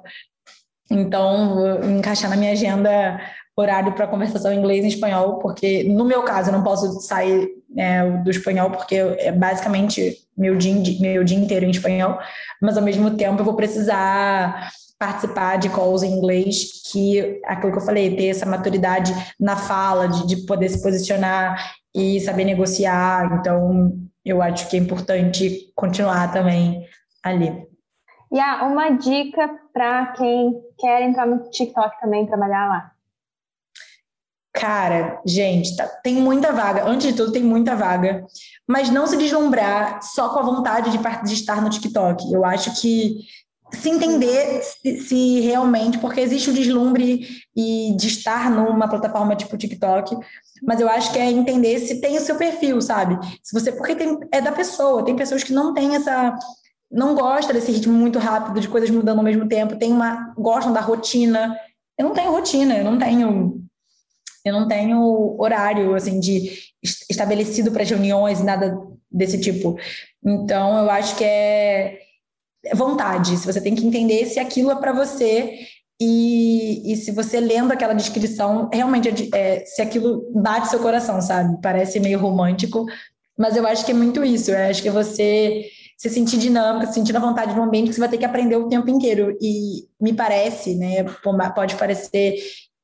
Então, encaixar na minha agenda horário para conversação em inglês e espanhol, porque no meu caso eu não posso sair é, do espanhol, porque é basicamente meu dia, meu dia inteiro em espanhol, mas ao mesmo tempo eu vou precisar participar de calls em inglês, que aquilo que eu falei, ter essa maturidade na fala, de, de poder se posicionar e saber negociar. Então, eu acho que é importante continuar também ali. E yeah, uma dica para quem quer entrar no TikTok também trabalhar lá. Cara, gente, tá, tem muita vaga. Antes de tudo, tem muita vaga. Mas não se deslumbrar só com a vontade de, de estar no TikTok. Eu acho que se entender se, se, realmente, porque existe o deslumbre e de estar numa plataforma tipo TikTok, mas eu acho que é entender se tem o seu perfil, sabe? Se você, porque tem, é da pessoa, tem pessoas que não têm essa, não gostam desse ritmo muito rápido de coisas mudando ao mesmo tempo, tem uma, gostam da rotina. Eu não tenho rotina, eu não tenho eu não tenho horário assim de estabelecido para reuniões, nada desse tipo. Então, eu acho que é vontade. Se você tem que entender se aquilo é para você e, e, se você lendo aquela descrição, realmente é, se aquilo bate seu coração, sabe? Parece meio romântico, mas eu acho que é muito isso. Eu acho que é você se sentir dinâmica, se sentir a vontade de um ambiente que você vai ter que aprender o tempo inteiro. E me parece, né? Pode parecer é,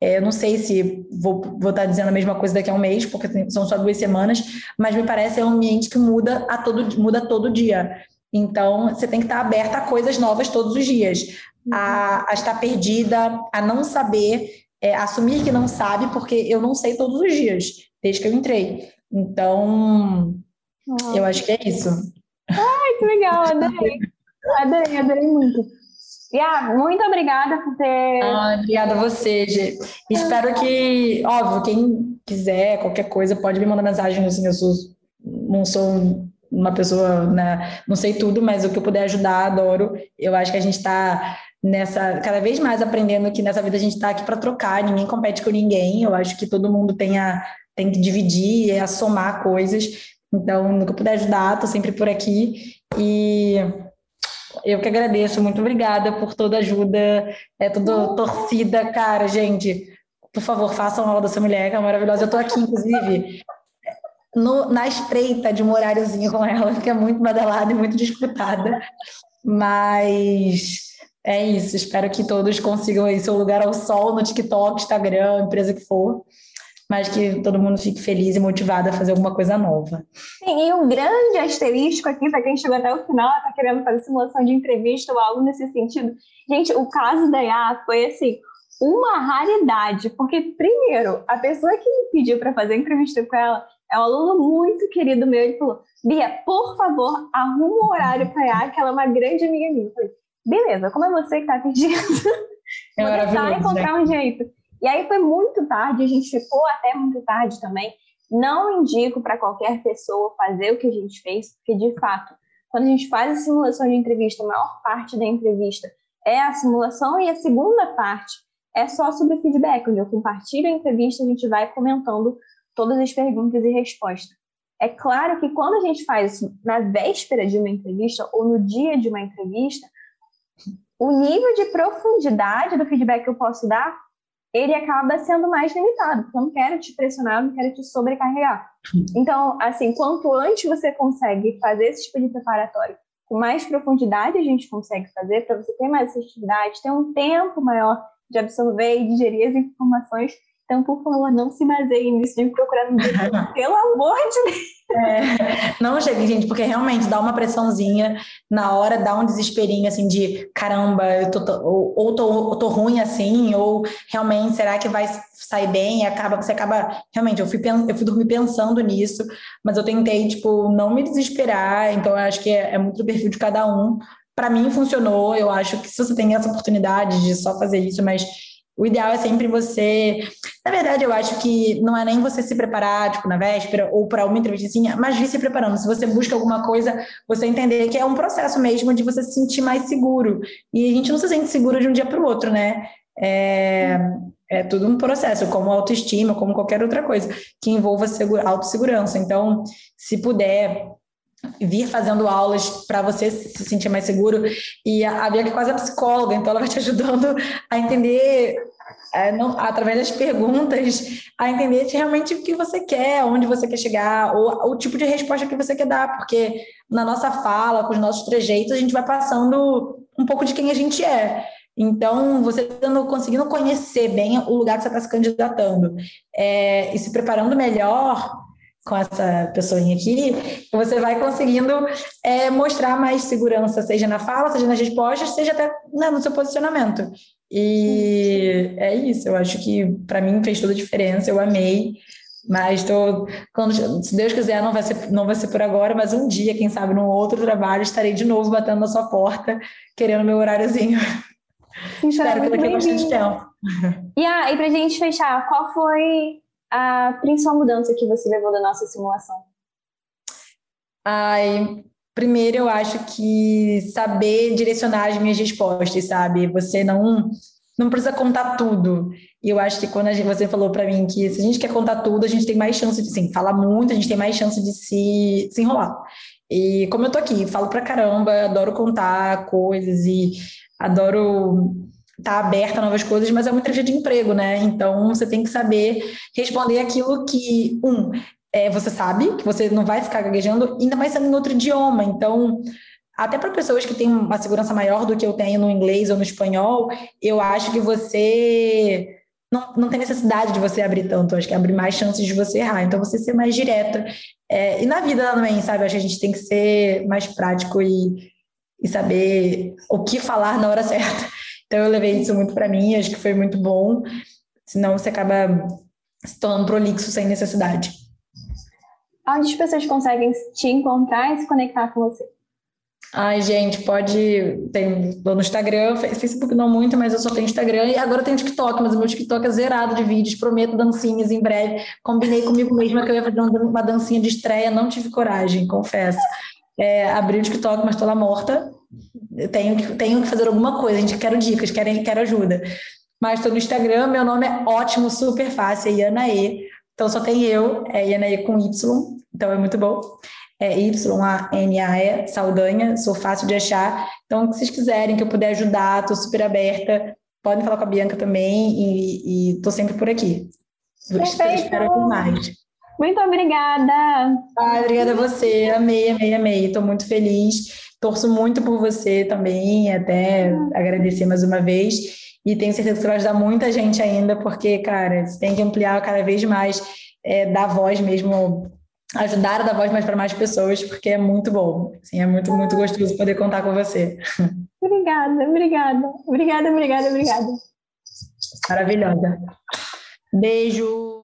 eu não sei se vou, vou estar dizendo a mesma coisa daqui a um mês, porque são só duas semanas, mas me parece é um ambiente que muda a todo, muda todo dia. Então, você tem que estar aberta a coisas novas todos os dias, a, a estar perdida, a não saber, é, assumir que não sabe, porque eu não sei todos os dias, desde que eu entrei. Então, eu acho que é isso. Ai, que legal, adorei. Adorei, adorei muito. Yeah, muito obrigada por ter. Ah, obrigada a você, Gê. Espero que, óbvio, quem quiser, qualquer coisa, pode me mandar mensagem. Assim, eu sou, não sou uma pessoa, né, não sei tudo, mas o que eu puder ajudar, adoro. Eu acho que a gente está nessa, cada vez mais aprendendo que nessa vida a gente está aqui para trocar, ninguém compete com ninguém. Eu acho que todo mundo tem, a, tem que dividir, a somar coisas. Então, no que eu puder ajudar, estou sempre por aqui. E eu que agradeço, muito obrigada por toda a ajuda, é toda torcida, cara, gente. Por favor, façam aula dessa mulher, que é maravilhosa. Eu estou aqui, inclusive, no, na espreita de um horáriozinho com ela, que é muito badalada e muito disputada. Mas é isso. Espero que todos consigam aí seu lugar ao sol no TikTok, Instagram, empresa que for. Mas que todo mundo fique feliz e motivado a fazer alguma coisa nova. Sim, e um grande asterisco aqui para quem chegou até o final, está querendo fazer simulação de entrevista ou algo nesse sentido. Gente, o caso da IA foi assim, uma raridade, porque primeiro, a pessoa que me pediu para fazer entrevista com ela é um aluno muito querido meu, ele falou, Bia, por favor, arruma um horário para IA, que ela é uma grande amiga minha. Eu falei, beleza, como é você que está pedindo? É Vou tentar encontrar né? um jeito. E aí foi muito tarde, a gente ficou até muito tarde também. Não indico para qualquer pessoa fazer o que a gente fez, porque de fato, quando a gente faz a simulação de entrevista, a maior parte da entrevista é a simulação e a segunda parte é só sobre feedback, onde eu compartilho a entrevista, a gente vai comentando todas as perguntas e respostas. É claro que quando a gente faz isso na véspera de uma entrevista ou no dia de uma entrevista, o nível de profundidade do feedback que eu posso dar ele acaba sendo mais limitado, porque eu não quero te pressionar, eu não quero te sobrecarregar. Então, assim, quanto antes você consegue fazer esse tipo de preparatório com mais profundidade, a gente consegue fazer para você ter mais assertividade, ter um tempo maior de absorver e digerir as informações então, por favor, não se baseie nisso de procurar no pelo amor de Deus. É, não chegue, gente, porque realmente dá uma pressãozinha na hora, dá um desesperinho assim de caramba, eu tô, ou, ou, tô, ou tô ruim assim, ou realmente será que vai sair bem? E acaba, você acaba. Realmente, eu fui, eu fui dormir pensando nisso, mas eu tentei, tipo, não me desesperar. Então, eu acho que é, é muito do perfil de cada um. Para mim funcionou, eu acho que se você tem essa oportunidade de só fazer isso, mas o ideal é sempre você. Na verdade, eu acho que não é nem você se preparar, tipo, na véspera ou para uma entrevistinha, mas vir se preparando. Se você busca alguma coisa, você entender que é um processo mesmo de você se sentir mais seguro. E a gente não se sente seguro de um dia para o outro, né? É, é tudo um processo, como autoestima, como qualquer outra coisa que envolva autossegurança. Então, se puder vir fazendo aulas para você se sentir mais seguro. E a Bia é quase a psicóloga, então ela vai te ajudando a entender, é, não, através das perguntas, a entender realmente o que você quer, onde você quer chegar, ou o tipo de resposta que você quer dar, porque na nossa fala, com os nossos trejeitos, a gente vai passando um pouco de quem a gente é. Então, você tendo, conseguindo conhecer bem o lugar que você está se candidatando é, e se preparando melhor, com essa pessoinha aqui, você vai conseguindo é, mostrar mais segurança, seja na fala, seja nas respostas, seja até né, no seu posicionamento. E é isso, eu acho que para mim fez toda a diferença, eu amei. Mas tô, quando, se Deus quiser, não vai, ser, não vai ser por agora, mas um dia, quem sabe, num outro trabalho, estarei de novo batendo na sua porta, querendo meu horáriozinho. Espero que daqui a bastante tempo. E, ah, e pra gente fechar, qual foi a principal mudança que você levou da nossa simulação? Ai, primeiro eu acho que saber direcionar as minhas respostas, sabe? Você não não precisa contar tudo. E eu acho que quando gente, você falou para mim que se a gente quer contar tudo, a gente tem mais chance de, sim, falar muito, a gente tem mais chance de se, se enrolar. E como eu tô aqui, falo pra caramba, adoro contar coisas e adoro tá aberta a novas coisas, mas é uma entrevista de emprego, né? Então você tem que saber responder aquilo que, um, é, você sabe, que você não vai ficar gaguejando, ainda mais sendo em outro idioma. Então, até para pessoas que têm uma segurança maior do que eu tenho no inglês ou no espanhol, eu acho que você não, não tem necessidade de você abrir tanto, acho que abre mais chances de você errar. Então, você ser mais direta. É, e na vida também, sabe? Acho que a gente tem que ser mais prático e, e saber o que falar na hora certa. Então eu levei isso muito para mim, acho que foi muito bom. Senão você acaba se tornando prolixo sem necessidade. Onde as pessoas conseguem te encontrar e se conectar com você? Ai, gente, pode. Tem no Instagram, Facebook não muito, mas eu só tenho Instagram e agora eu tenho TikTok, mas o meu TikTok é zerado de vídeos, prometo dancinhas em breve. Combinei comigo mesma que eu ia fazer uma dancinha de estreia, não tive coragem, confesso. É, abri o TikTok, mas estou lá morta. Eu tenho que, tenho que fazer alguma coisa, a gente quer dicas, quer, quer ajuda. Mas estou no Instagram, meu nome é ótimo, super fácil, é Ianaê. Então só tem eu, é Ianaê com Y, então é muito bom. É Y-A-N-A-E, Saldanha, sou fácil de achar. Então, se vocês quiserem que eu puder ajudar, estou super aberta. Podem falar com a Bianca também e estou sempre por aqui. Perfeito. Espero mais. Muito obrigada. Ah, obrigada a você. Amei, amei, amei. Estou muito feliz. Torço muito por você também, até agradecer mais uma vez. E tenho certeza que você vai ajudar muita gente ainda, porque, cara, você tem que ampliar cada vez mais, é, dar voz mesmo, ajudar a dar voz mais para mais pessoas, porque é muito bom. Assim, é muito, muito gostoso poder contar com você. Obrigada, obrigada. Obrigada, obrigada, obrigada. Maravilhosa. Beijo.